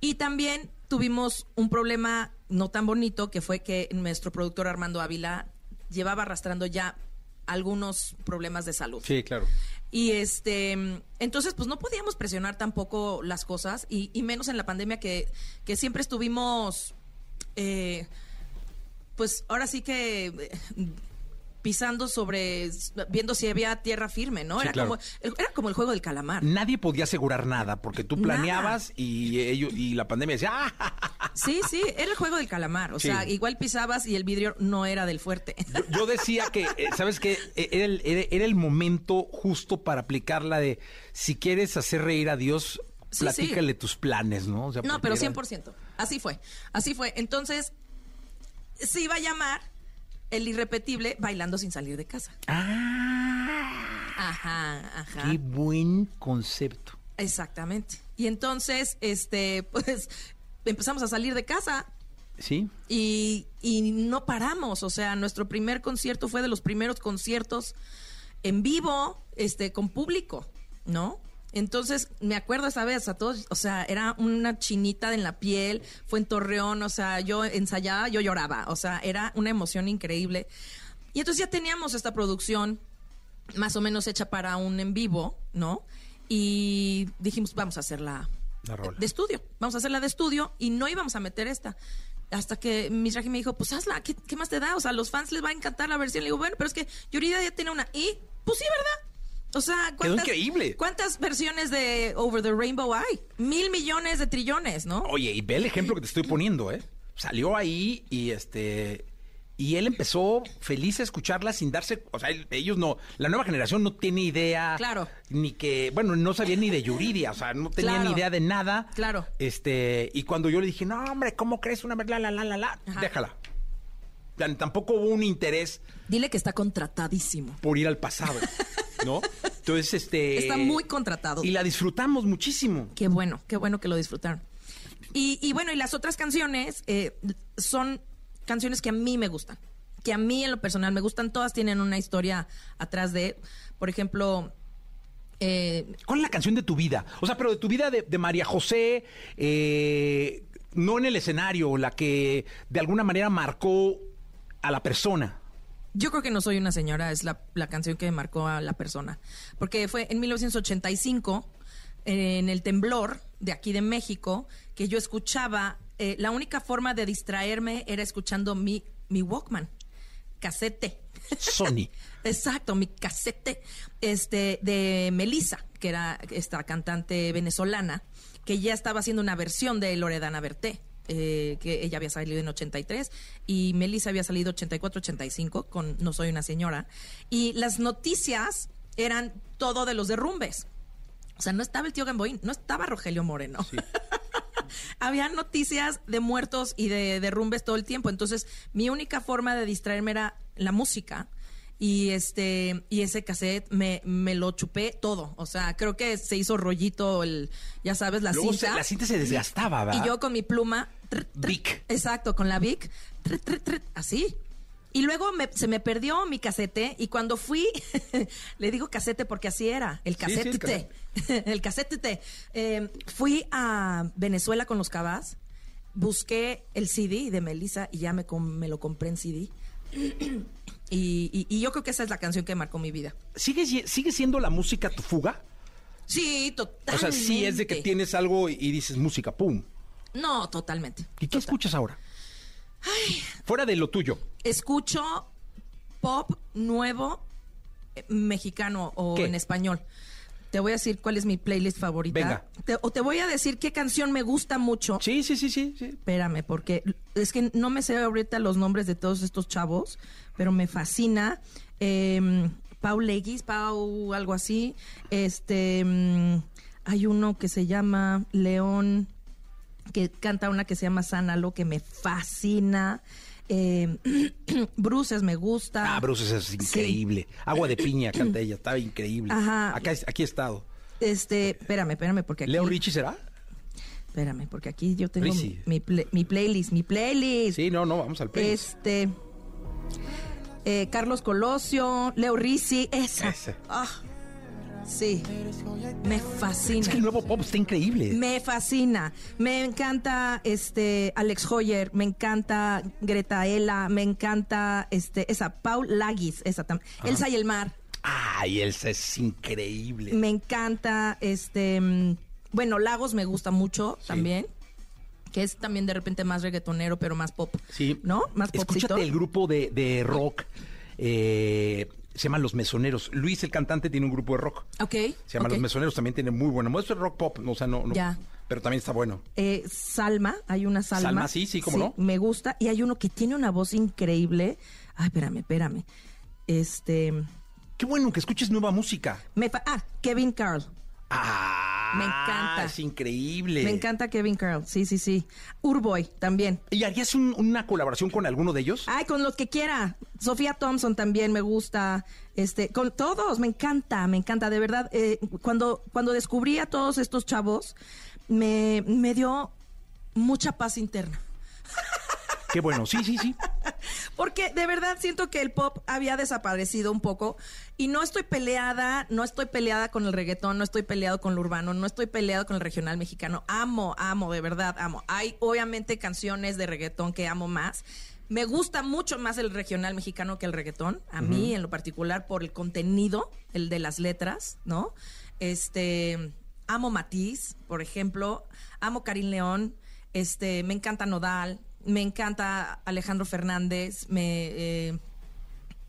Y también tuvimos un problema no tan bonito, que fue que nuestro productor Armando Ávila llevaba arrastrando ya algunos problemas de salud. Sí, claro. Y este, entonces, pues no podíamos presionar tampoco las cosas, y, y menos en la pandemia que, que siempre estuvimos, eh, pues ahora sí que eh, pisando sobre, viendo si había tierra firme, ¿no? Sí, era, claro. como, era como el juego del calamar. Nadie podía asegurar nada porque tú Nada. planeabas y ellos y la pandemia decía, ¡ah! Sí, sí, era el juego del calamar. O Sí. sea, igual pisabas y el vidrio no era del fuerte. Yo, yo decía que, eh, ¿sabes qué? Eh, Era el, era, era el momento justo para aplicar la de si quieres hacer reír a Dios, Sí, platícale tus planes, ¿no? O sea, No, pero era- 100%. Así fue. Así fue. Entonces, se iba a llamar el irrepetible bailando sin salir de casa. Ajá, ajá. Ah. Qué buen concepto. Exactamente. Y entonces, este, pues, empezamos a salir de casa ¿Sí? y, y no paramos. O sea, nuestro primer concierto fue de los primeros conciertos en vivo, este, con público, ¿no? Entonces, me acuerdo esa vez a todos, o sea, era una chinita en la piel, fue en Torreón, o sea, yo ensayaba, yo lloraba, o sea, era una emoción increíble. Y entonces ya teníamos esta producción más o menos hecha para un en vivo, ¿no? Y dijimos, vamos a hacerla La rola. de estudio, vamos a hacerla de estudio y no íbamos a meter esta. Hasta que Mizrahi me dijo, pues hazla, ¿qué, qué más te da? O sea, a los fans les va a encantar la versión. Le digo, bueno, pero es que Yurida ya tiene una. Y, pues sí, ¿verdad? O sea, Quedó increíble. ¿cuántas versiones de Over the Rainbow hay? Mil millones de trillones, ¿no? Oye, y ve el ejemplo que te estoy poniendo, ¿eh? Salió ahí y este. Y él empezó feliz a escucharla sin darse. O sea, él- ellos no. La nueva generación no tiene idea. Claro. Ni que. Bueno, no sabía ni de Yuridia. O sea, no tenía Claro. ni idea de nada. Claro. Este. Y cuando yo le dije, no, hombre, ¿cómo crees una verdad? La, la, la, la. Ajá. Déjala. Tampoco hubo un interés Dile que está contratadísimo. por ir al pasado. ¿No? Entonces, este. Está muy contratado. Y la disfrutamos muchísimo. Qué bueno, qué bueno que lo disfrutaron. Y, y bueno, y las otras canciones eh, son canciones que a mí me gustan, que a mí en lo personal me gustan, todas tienen una historia atrás de, por ejemplo, eh, ¿Cuál es la canción de tu vida? O sea, pero de tu vida de, de María José, eh, no en el escenario, la que de alguna manera marcó a la persona. Yo creo que No Soy una Señora es la, la canción que marcó a la persona. Porque fue en 1985, en el temblor de aquí de México, que yo escuchaba, eh, la única forma de distraerme era escuchando mi, mi Walkman, casete. Sony. Exacto, mi casete este, de Melissa, que era esta cantante venezolana, que ya estaba haciendo una versión de Loredana Berté. Eh, que ella había salido en 83 y Melissa había salido 84-85 con No Soy una Señora. Y las noticias eran todo de los derrumbes. O sea, no estaba el tío Gamboín, no estaba Rogelio Moreno. Había noticias de muertos y de derrumbes todo el tiempo. Entonces, mi única forma de distraerme era la música. Y este, y ese cassette me, me lo chupé todo. O sea, creo que se hizo rollito el, ya sabes, la Luego cinta. se- la cinta se desgastaba, ¿verdad? Y yo con mi pluma. tr, tr, Vic. Exacto, con la Vic. tr, así. Y luego me- se me perdió mi casete y cuando fui, le digo casete porque así era, el Sí, sí, el casete. el casete. Eh, fui a Venezuela con los cabas, busqué el CD de Melissa y ya me, me lo compré en CD. y, y- y yo creo que esa es la canción que marcó mi vida. ¿Sigue, si- ¿Sigue siendo la música tu fuga? Sí, O totalmente. sea, sí es de que tienes algo y, y dices música, pum. No, totalmente. ¿Y qué escuchas ahora? Fuera de lo tuyo. escucho pop nuevo eh, mexicano o ¿Qué? en español. Te voy a decir cuál es mi playlist favorita. Venga. Te- o te voy a decir qué canción me gusta mucho. Sí, sí, sí, sí. sí. Espérame, porque es que no me sé ahorita los nombres de todos estos chavos, pero me fascina. Eh, Pau Legis, Pau algo así. Este, mm, hay uno que se llama León, que canta una que se llama Sánalo, que me fascina. Eh, Bruces me gusta. Ah, Bruces es increíble. Agua de piña canta ella, estaba increíble. Ajá. Acá, aquí he estado. Este, espérame, espérame, porque aquí. ¿Leo Richie será? Espérame, porque aquí yo tengo mi, mi play- mi playlist, mi playlist. Sí, no, no, vamos al playlist. Este. eh, Carlos Colosio, Leo Rizzi, esa. Ese. Ah, sí. Me fascina. Es que el nuevo pop está increíble. Me fascina. Me encanta este Alex Hoyer, me encanta Greta Ela, me encanta este esa Paul Lagis, esa también. Elsa y el mar. Ay, Elsa es increíble. Me encanta este mm, bueno, Lagos me gusta mucho también. Que es también de repente más reggaetonero, pero más pop. Sí. ¿No? Más popcito. Escúchate el grupo de, de rock. eh, se llaman Los Mesoneros. Luis, el cantante, tiene un grupo de rock. Ok. Se llama. Los Mesoneros, también tiene muy buena música. Es rock pop, no, o sea, no, no- Ya. Pero también está bueno. Eh, Salma, hay una Salma. Salma, sí, sí, cómo no. Me gusta. Y hay uno que tiene una voz increíble. Ay, espérame, espérame. Este. Qué bueno que escuches nueva música. Me ah, Kevin Carl. Ah, Me encanta. Es increíble. Me encanta Kevin Carl. Sí, sí, sí. Urboy también. ¿Y harías un- una colaboración con alguno de ellos? Ay, con los que quiera. Sofía Thompson también me gusta. Este, con todos, me encanta, me encanta. De verdad, eh, cuando, cuando descubrí a todos estos chavos, me, me dio mucha paz interna. Qué bueno, sí, sí, sí. Porque de verdad siento que el pop había desaparecido un poco y no estoy peleada, no estoy peleada con el reggaetón, no estoy peleado con lo urbano, no estoy peleado con el regional mexicano. Amo, amo, de verdad, amo. Hay obviamente canciones de reggaetón que amo más. Me gusta mucho más el regional mexicano que el reggaetón, a mí en lo particular por el contenido, el de las letras, ¿no? Este, amo Matiz, por ejemplo, amo Karim León, este, me encanta Nodal, me encanta Alejandro Fernández, me eh,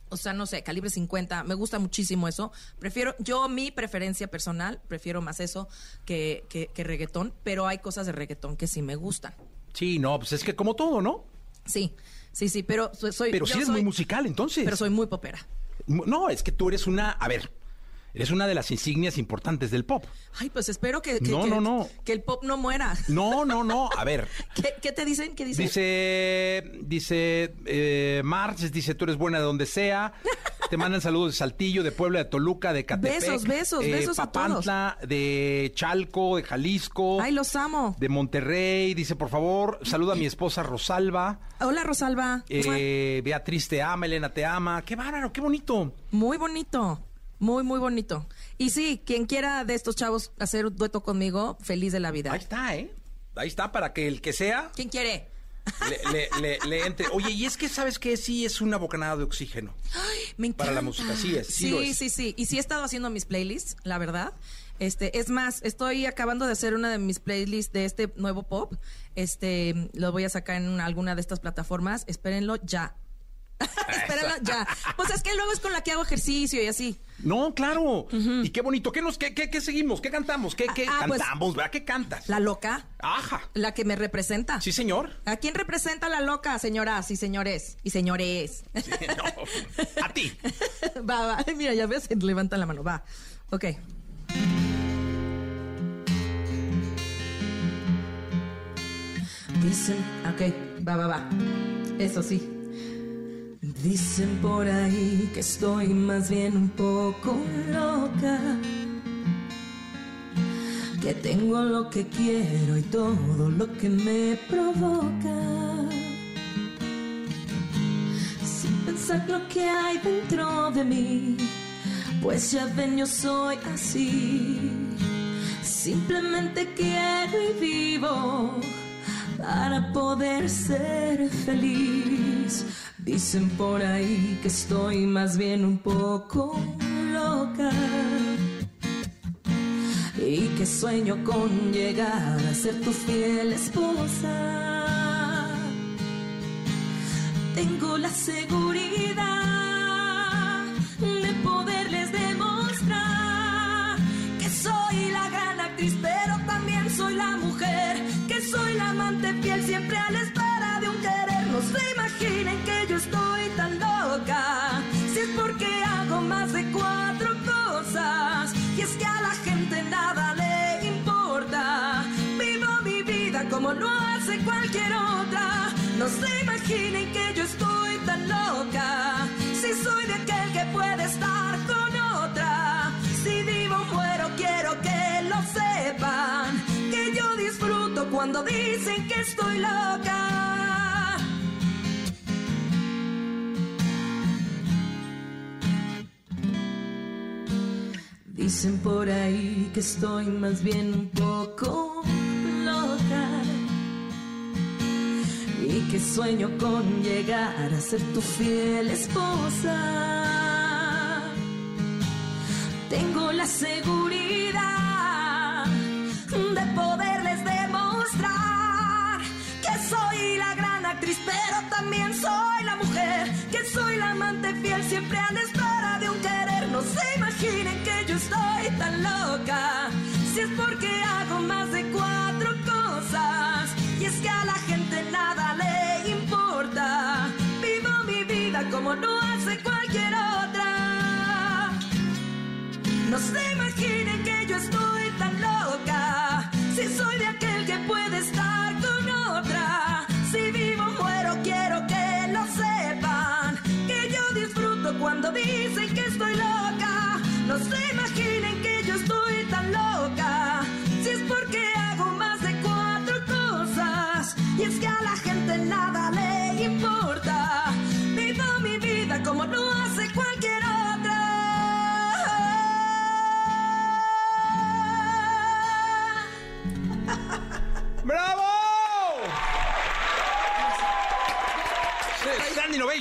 o sea, no sé, calibre 50, me gusta muchísimo eso. Prefiero, yo mi preferencia personal, prefiero más eso que, que, que reggaetón, pero hay cosas de reggaetón que sí me gustan. Sí, no, pues es que como todo, ¿no? Sí, sí, sí, pero so- soy... Pero sí eres soy- muy musical, entonces. Pero soy muy popera. No, es que tú eres una, a ver, eres una de las insignias importantes del pop. Ay, pues espero que, que- No, que- no, no. que el pop no muera. No, no, no, a ver. ¿Qué, qué te dicen? ¿Qué dicen? Dice, dice, eh, Marx, dice, tú eres buena de donde sea. Te mandan saludos de Saltillo, de Puebla, de Toluca, de Catepec. Besos, besos, eh, besos a todos. Papantla, de Chalco, de Jalisco. Ay, los amo. De Monterrey. Dice, por favor, saluda a mi esposa Rosalba. Hola, Rosalba. Eh, Beatriz te ama, Elena te ama. Qué bárbaro, qué bonito. Muy bonito. Muy, muy bonito. Y sí, quien quiera de estos chavos hacer un dueto conmigo, feliz de la vida. Ahí está, ¿eh? Ahí está, para que el que sea ¿Quién quiere? le, le- le- le entre. Oye, y es que, ¿sabes qué? Sí, es una bocanada de oxígeno. Me encanta. Para la música, sí es, sí Sí, lo es. sí, sí. Y sí he estado haciendo mis playlists, la verdad. Este, es más, estoy acabando de hacer una de mis playlists de este nuevo pop. Este, lo voy a sacar en una- alguna de estas plataformas. Espérenlo ya. Espérenlo ya. Pues es que luego es con la que hago ejercicio y así. No, claro. Y qué bonito. ¿Qué, nos, qué, qué, qué seguimos? ¿Qué cantamos? ¿Qué, qué ah, pues- cantamos? ¿Verdad? ¿Qué cantas? La loca, Ajá. la que me representa. Sí, señor. ¿A quién representa la loca, señoras y señores? Y señores. No, a ti. va, va. Mira, ya ves, levantan la mano. Va. Ok. Dicen, ok, va, va, va. Eso sí. Dicen por ahí que estoy más bien un poco loca. Que tengo lo que quiero y todo lo que me provoca. Sin pensar lo que hay dentro de mí. Pues ya ven, yo soy así. Simplemente quiero y vivo para poder ser feliz. Dicen por ahí que estoy más bien un poco loca y que sueño con llegar a ser tu fiel esposa. Tengo la seguridad de poderles demostrar que soy la gran actriz, pero también soy la mujer, que soy la amante fiel siempre a la espera de un querer no se imaginen que yo estoy tan loca. Si es porque hago más de cuatro cosas. Y es que a la gente nada le importa. Vivo mi vida como lo hace cualquier otra. No se imaginen que yo estoy tan loca. Si soy de aquel que puede estar con otra. Si vivo o muero, quiero que lo sepan. Que yo disfruto cuando dicen que estoy loca. Dicen por ahí que estoy más bien un poco loca y que sueño con llegar a ser tu fiel esposa. Tengo la seguridad pero también soy la mujer, que soy la amante fiel siempre a la espera de un querer. No se imaginen que yo estoy tan loca, si es porque hago más de cuatro cosas, y es que a la gente nada le importa. Vivo mi vida como no hace cualquier otra. No se imaginen que yo estoy tan loca. Si soy de aquel que puede cuando dicen que estoy loca. No se imaginen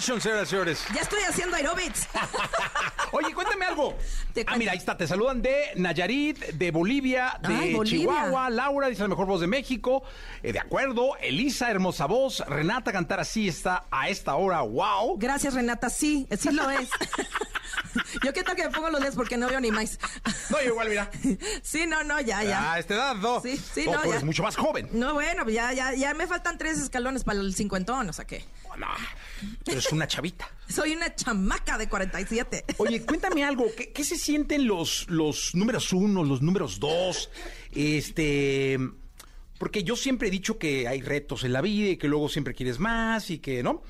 Señoras y señores. Ya estoy haciendo aerobics. Oye, cuéntame algo. Ah, mira, ahí está. Te saludan de Nayarit, de Bolivia, de Ay, Bolivia. Chihuahua. Laura dice la mejor voz de México. Eh, de acuerdo. Elisa, hermosa voz. Renata, cantar así está a esta hora. ¡Wow! Gracias, Renata. Sí, sí lo es. Yo qué tal que me pongo los dedos porque no veo ni más. No, yo igual, mira. Sí, no, no, ya, ya. A esta edad, no. Sí, sí, No, no, tú ya. eres mucho más joven. No, bueno, ya, ya, ya me faltan tres escalones para el cincuentón, o sea que. No, tú eres una chavita. Soy una chamaca de 47. Oye, cuéntame algo. ¿Qué, qué se sienten los, los números uno, los números dos? Este. Porque yo siempre he dicho que hay retos en la vida y que luego siempre quieres más y que, ¿no?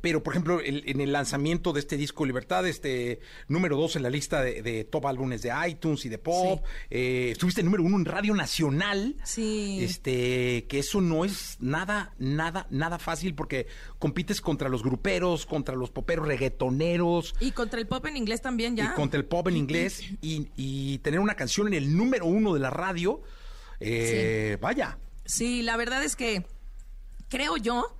Pero, por ejemplo, el- en el lanzamiento de este disco Libertad, este número dos en la lista de, de top álbumes de iTunes y de pop, eh, estuviste número uno en Radio Nacional. Sí. Este, que eso no es nada, nada, nada fácil porque compites contra los gruperos, contra los poperos reggaetoneros, Y contra el pop en inglés también ya. y contra el pop en inglés y, y tener una canción en el número uno de la radio, eh, vaya. Sí, la verdad es que creo yo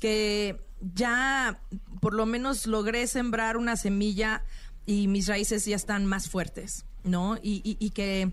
que ya por lo menos logré sembrar una semilla y mis raíces ya están más fuertes, ¿no? Y, que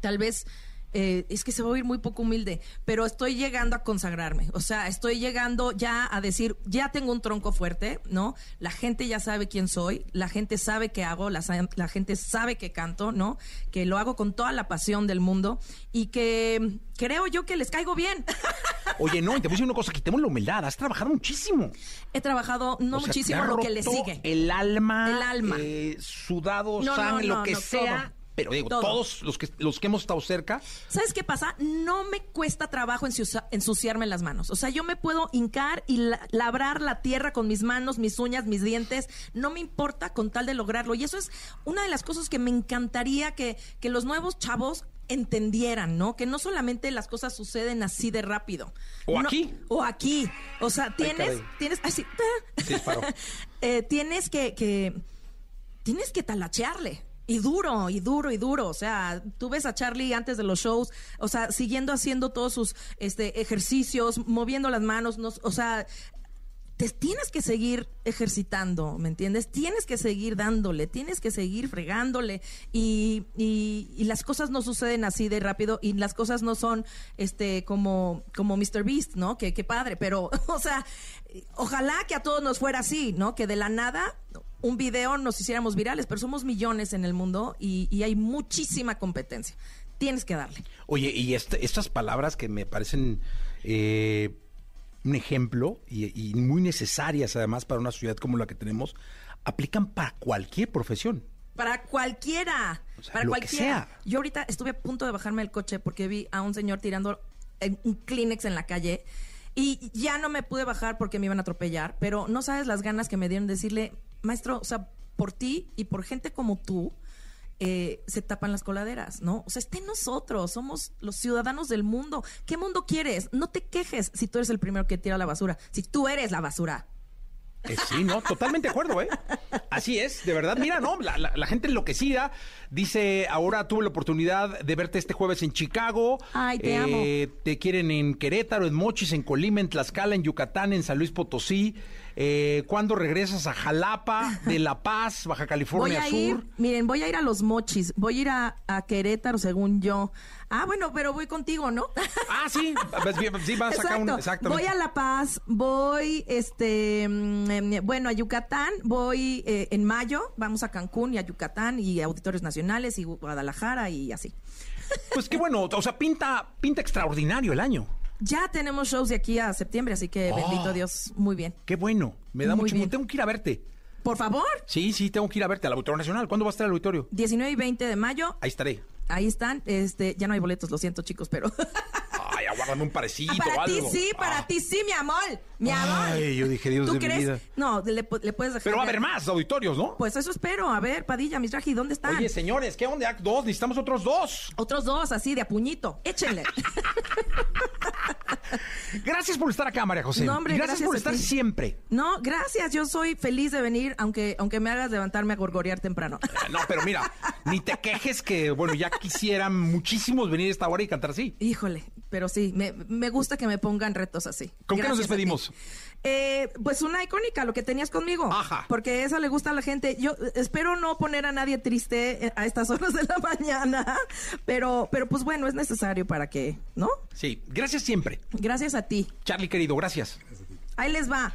tal vez... eh, es que se va a oír muy poco humilde, pero estoy llegando a consagrarme. O sea, estoy llegando ya a decir, ya tengo un tronco fuerte, ¿no? La gente ya sabe quién soy, la gente sabe qué hago, la, la gente sabe que canto, ¿no? Que lo hago con toda la pasión del mundo y que creo yo que les caigo bien. Oye, no, y te voy a decir una cosa, quitemos la humildad, has trabajado muchísimo. He trabajado no O sea, muchísimo lo que le sigue. El alma, El alma. eh, sudado, No, no, sangre, no, lo que sea. todo. Pero digo, Todo. todos los que, los que hemos estado cerca, ¿Sabes qué pasa? No me cuesta trabajo ensucia- ensuciarme las manos. O sea, yo me puedo hincar y la- labrar la tierra con mis manos, mis uñas, mis dientes. No me importa con tal de lograrlo. Y eso es una de las cosas que me encantaría que, que los nuevos chavos entendieran, ¿no? Que no solamente las cosas suceden así de rápido. O No- aquí. O aquí. O sea, tienes, tienes, así. Eh, tienes que, que, tienes que talachearle. Y duro, y duro, y duro. O sea, tú ves a Charlie antes de los shows, o sea, siguiendo haciendo todos sus este, ejercicios, moviendo las manos, no- o sea, te tienes que seguir ejercitando, ¿me entiendes? Tienes que seguir dándole, tienes que seguir fregándole y, y- y las cosas no suceden así de rápido y las cosas no son este como, como Mr. Beast, ¿no? Que, que padre, pero, o sea, ojalá que a todos nos fuera así, ¿no? Que de la nada un video nos hiciéramos virales, pero somos millones en el mundo y, y hay muchísima competencia. Tienes que darle. Oye, y este- estas palabras que me parecen eh, un ejemplo y, y muy necesarias además para una sociedad como la que tenemos, aplican para cualquier profesión. Para cualquiera. O sea, para lo que cualquiera. sea. Yo ahorita estuve a punto de bajarme del coche porque vi a un señor tirando un Kleenex en la calle. Y ya no me pude bajar porque me iban a atropellar, pero no sabes las ganas que me dieron de decirle, maestro, o sea, por ti y por gente como tú, eh, se tapan las coladeras, ¿no? O sea, está en nosotros, somos los ciudadanos del mundo. ¿Qué mundo quieres? No te quejes si tú eres el primero que tira la basura, si tú eres la basura. Eh, sí, no, totalmente de acuerdo, ¿eh? Así es, de verdad. Mira, no, la, la- la gente enloquecida dice, ahora tuve la oportunidad de verte este jueves en Chicago. Ay, te Eh, Te quieren en Querétaro, en Mochis, en Colima, en Tlaxcala, en Yucatán, en San Luis Potosí. Eh, ¿Cuándo regresas a Jalapa, de La Paz, Baja Voy California a Sur? ir, miren, voy a ir a los mochis, voy a ir a, a Querétaro, según yo. Ah, bueno, pero voy contigo, ¿no? Ah, sí, pues sí, vas a sacar un... Voy a La Paz, voy, este, mm, em, bueno, a Yucatán, voy eh, en mayo, vamos a Cancún y a Yucatán y a Auditorios Nacionales y Guadalajara y así. Pues qué bueno, o sea, pinta, pinta extraordinario el año. Ya tenemos shows de aquí a septiembre, así que Oh. bendito Dios, muy bien. Qué bueno, me da Muy mucho bien. gusto. Tengo que ir a verte. Por favor, Sí, sí, tengo que ir a verte al Auditorio Nacional. ¿Cuándo va a estar el auditorio? 19 y 20 de mayo, Ahí estaré. ahí están, este, ya no hay boletos, lo siento chicos, pero... Ay, aguárdame un parecito para o ti sí, para Ah. ti sí, mi amor, mi amor. Ay, yo dije, Dios ¿Tú de mi crees? vida. No, le, pu- le puedes dejar. Pero va a haber más auditorios, ¿no? Pues eso espero. A ver, Padilla, Misraji, ¿dónde están? Oye, señores, ¿qué onda? Dos, necesitamos otros dos. Otros dos, así, de a puñito. Échenle. Gracias por estar acá, María José. No, hombre, gracias, gracias por estar siempre. No, gracias. Yo soy feliz de venir, aunque, aunque me hagas levantarme a gorgorear temprano. Ah, No, pero mira, ni te quejes que, bueno, ya quisieran muchísimos venir a esta hora y cantar así. Híjole, pero sí, me, me gusta que me pongan retos así. ¿Con qué nos Gracias despedimos? Eh, pues una icónica, lo que tenías conmigo. Ajá. Porque esa le gusta a la gente. Yo eh, espero no poner a nadie triste eh, a estas horas de la mañana, pero, pero pues bueno, es necesario para que, ¿no? Sí, gracias siempre. Gracias a ti. Charlie, querido, gracias. Ahí les va.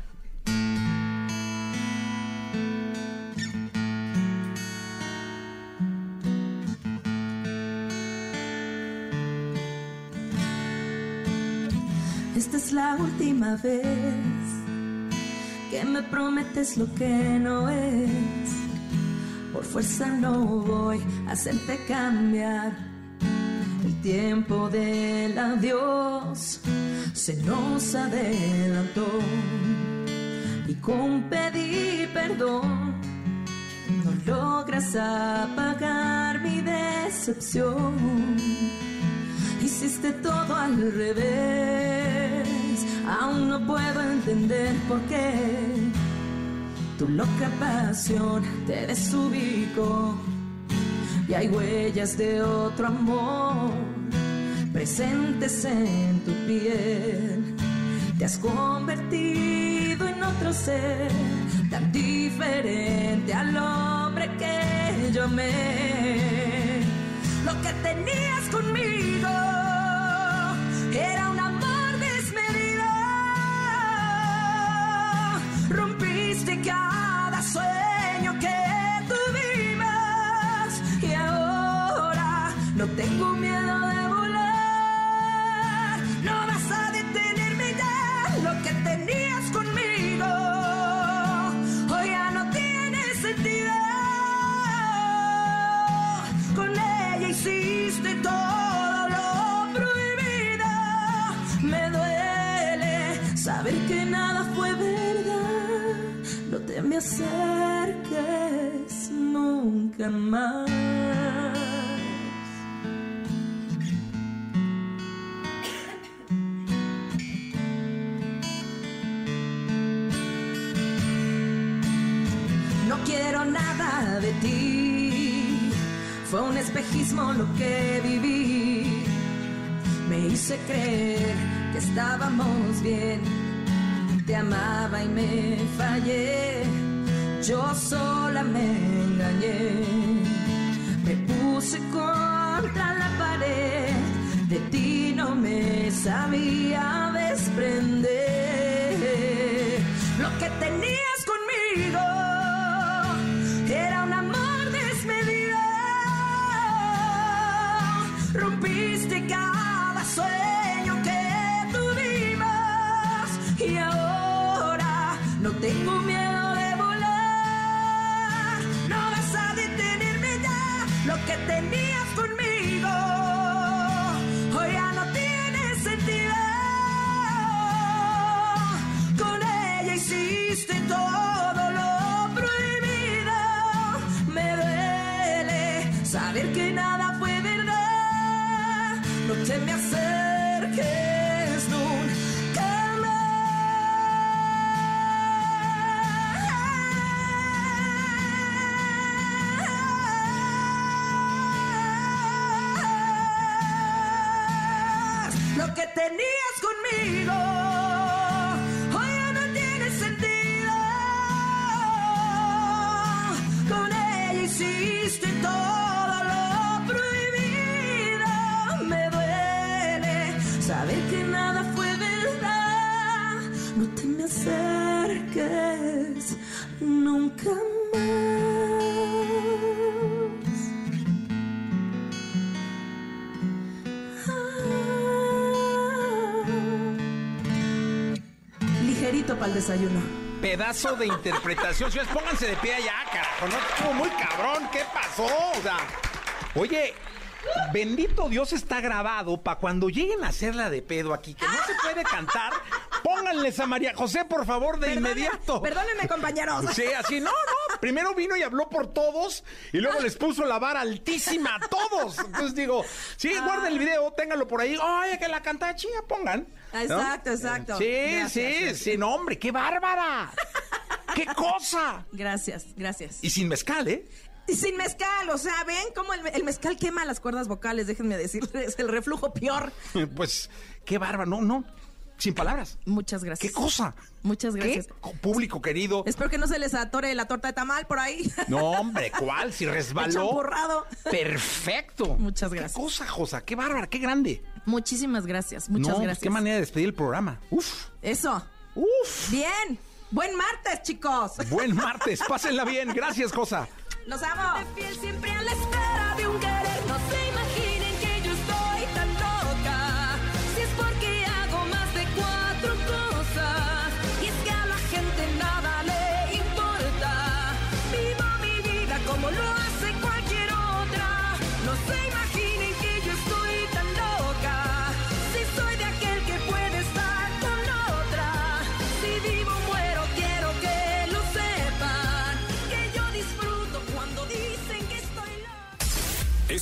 Esta es la última vez que me prometes lo que no es. Por fuerza no voy a hacerte cambiar. El tiempo del adiós se nos adelantó. Y con pedir perdón no logras apagar mi decepción. Hiciste todo al revés. Aún no puedo entender por qué. Tu loca pasión te desubicó. Y hay huellas de otro amor presentes en tu piel. Te has convertido en otro ser tan diferente al hombre que yo amé. Lo que tenías conmigo cada sueño nunca más. No quiero nada de ti. Fue un espejismo lo que viví. Me hice creer que estábamos bien. Te amaba y me fallé. Yo sola me Me puse contra la pared. De ti no me sabía desprender. Lo que tenías conmigo era que tenías conmigo, hoy ya no tiene sentido. Con ella hiciste todo lo prohibido. Me duele saber que nada. Lo desayuno. Pedazo de interpretación. Señores, pónganse de pie allá, carajo. No estuvo muy cabrón. ¿Qué pasó? O sea, oye, bendito Dios está grabado para cuando lleguen a hacerla de pedo aquí, que no se puede cantar. Pónganles a María José, por favor, de Perdone- inmediato. Perdónenme, compañeros. Sí, así, no, no. Primero vino y habló por todos y luego les puso la vara altísima a todos. Entonces digo, sí, guarden el video, ténganlo por ahí. Oye, que la canta chinga, pongan. ¿no? Exacto, exacto. Sí, Gracias, sí, gracias. sí, no, hombre, qué bárbara. ¡Qué cosa! Gracias, gracias. Y sin mezcal, ¿eh? Y sin mezcal, o sea, ven cómo el, el mezcal quema las cuerdas vocales, déjenme decirles, el reflujo peor. Pues, qué bárbara, no, no. Sin palabras. Muchas gracias. ¿Qué cosa? Muchas gracias. ¿Qué? Público querido. Espero que no se les atore la torta de tamal por ahí. No, hombre, ¿cuál? Si resbaló. Champurrado. Perfecto. Muchas gracias. ¿Qué cosa, Josa? Qué bárbara, qué grande. Muchísimas gracias, muchas no, pues, gracias. qué manera de despedir el programa. Uf, Eso. uf. Bien. Buen martes, chicos. Buen martes, pásenla bien. Gracias, Josa. Los amo. fiel siempre a la espera de un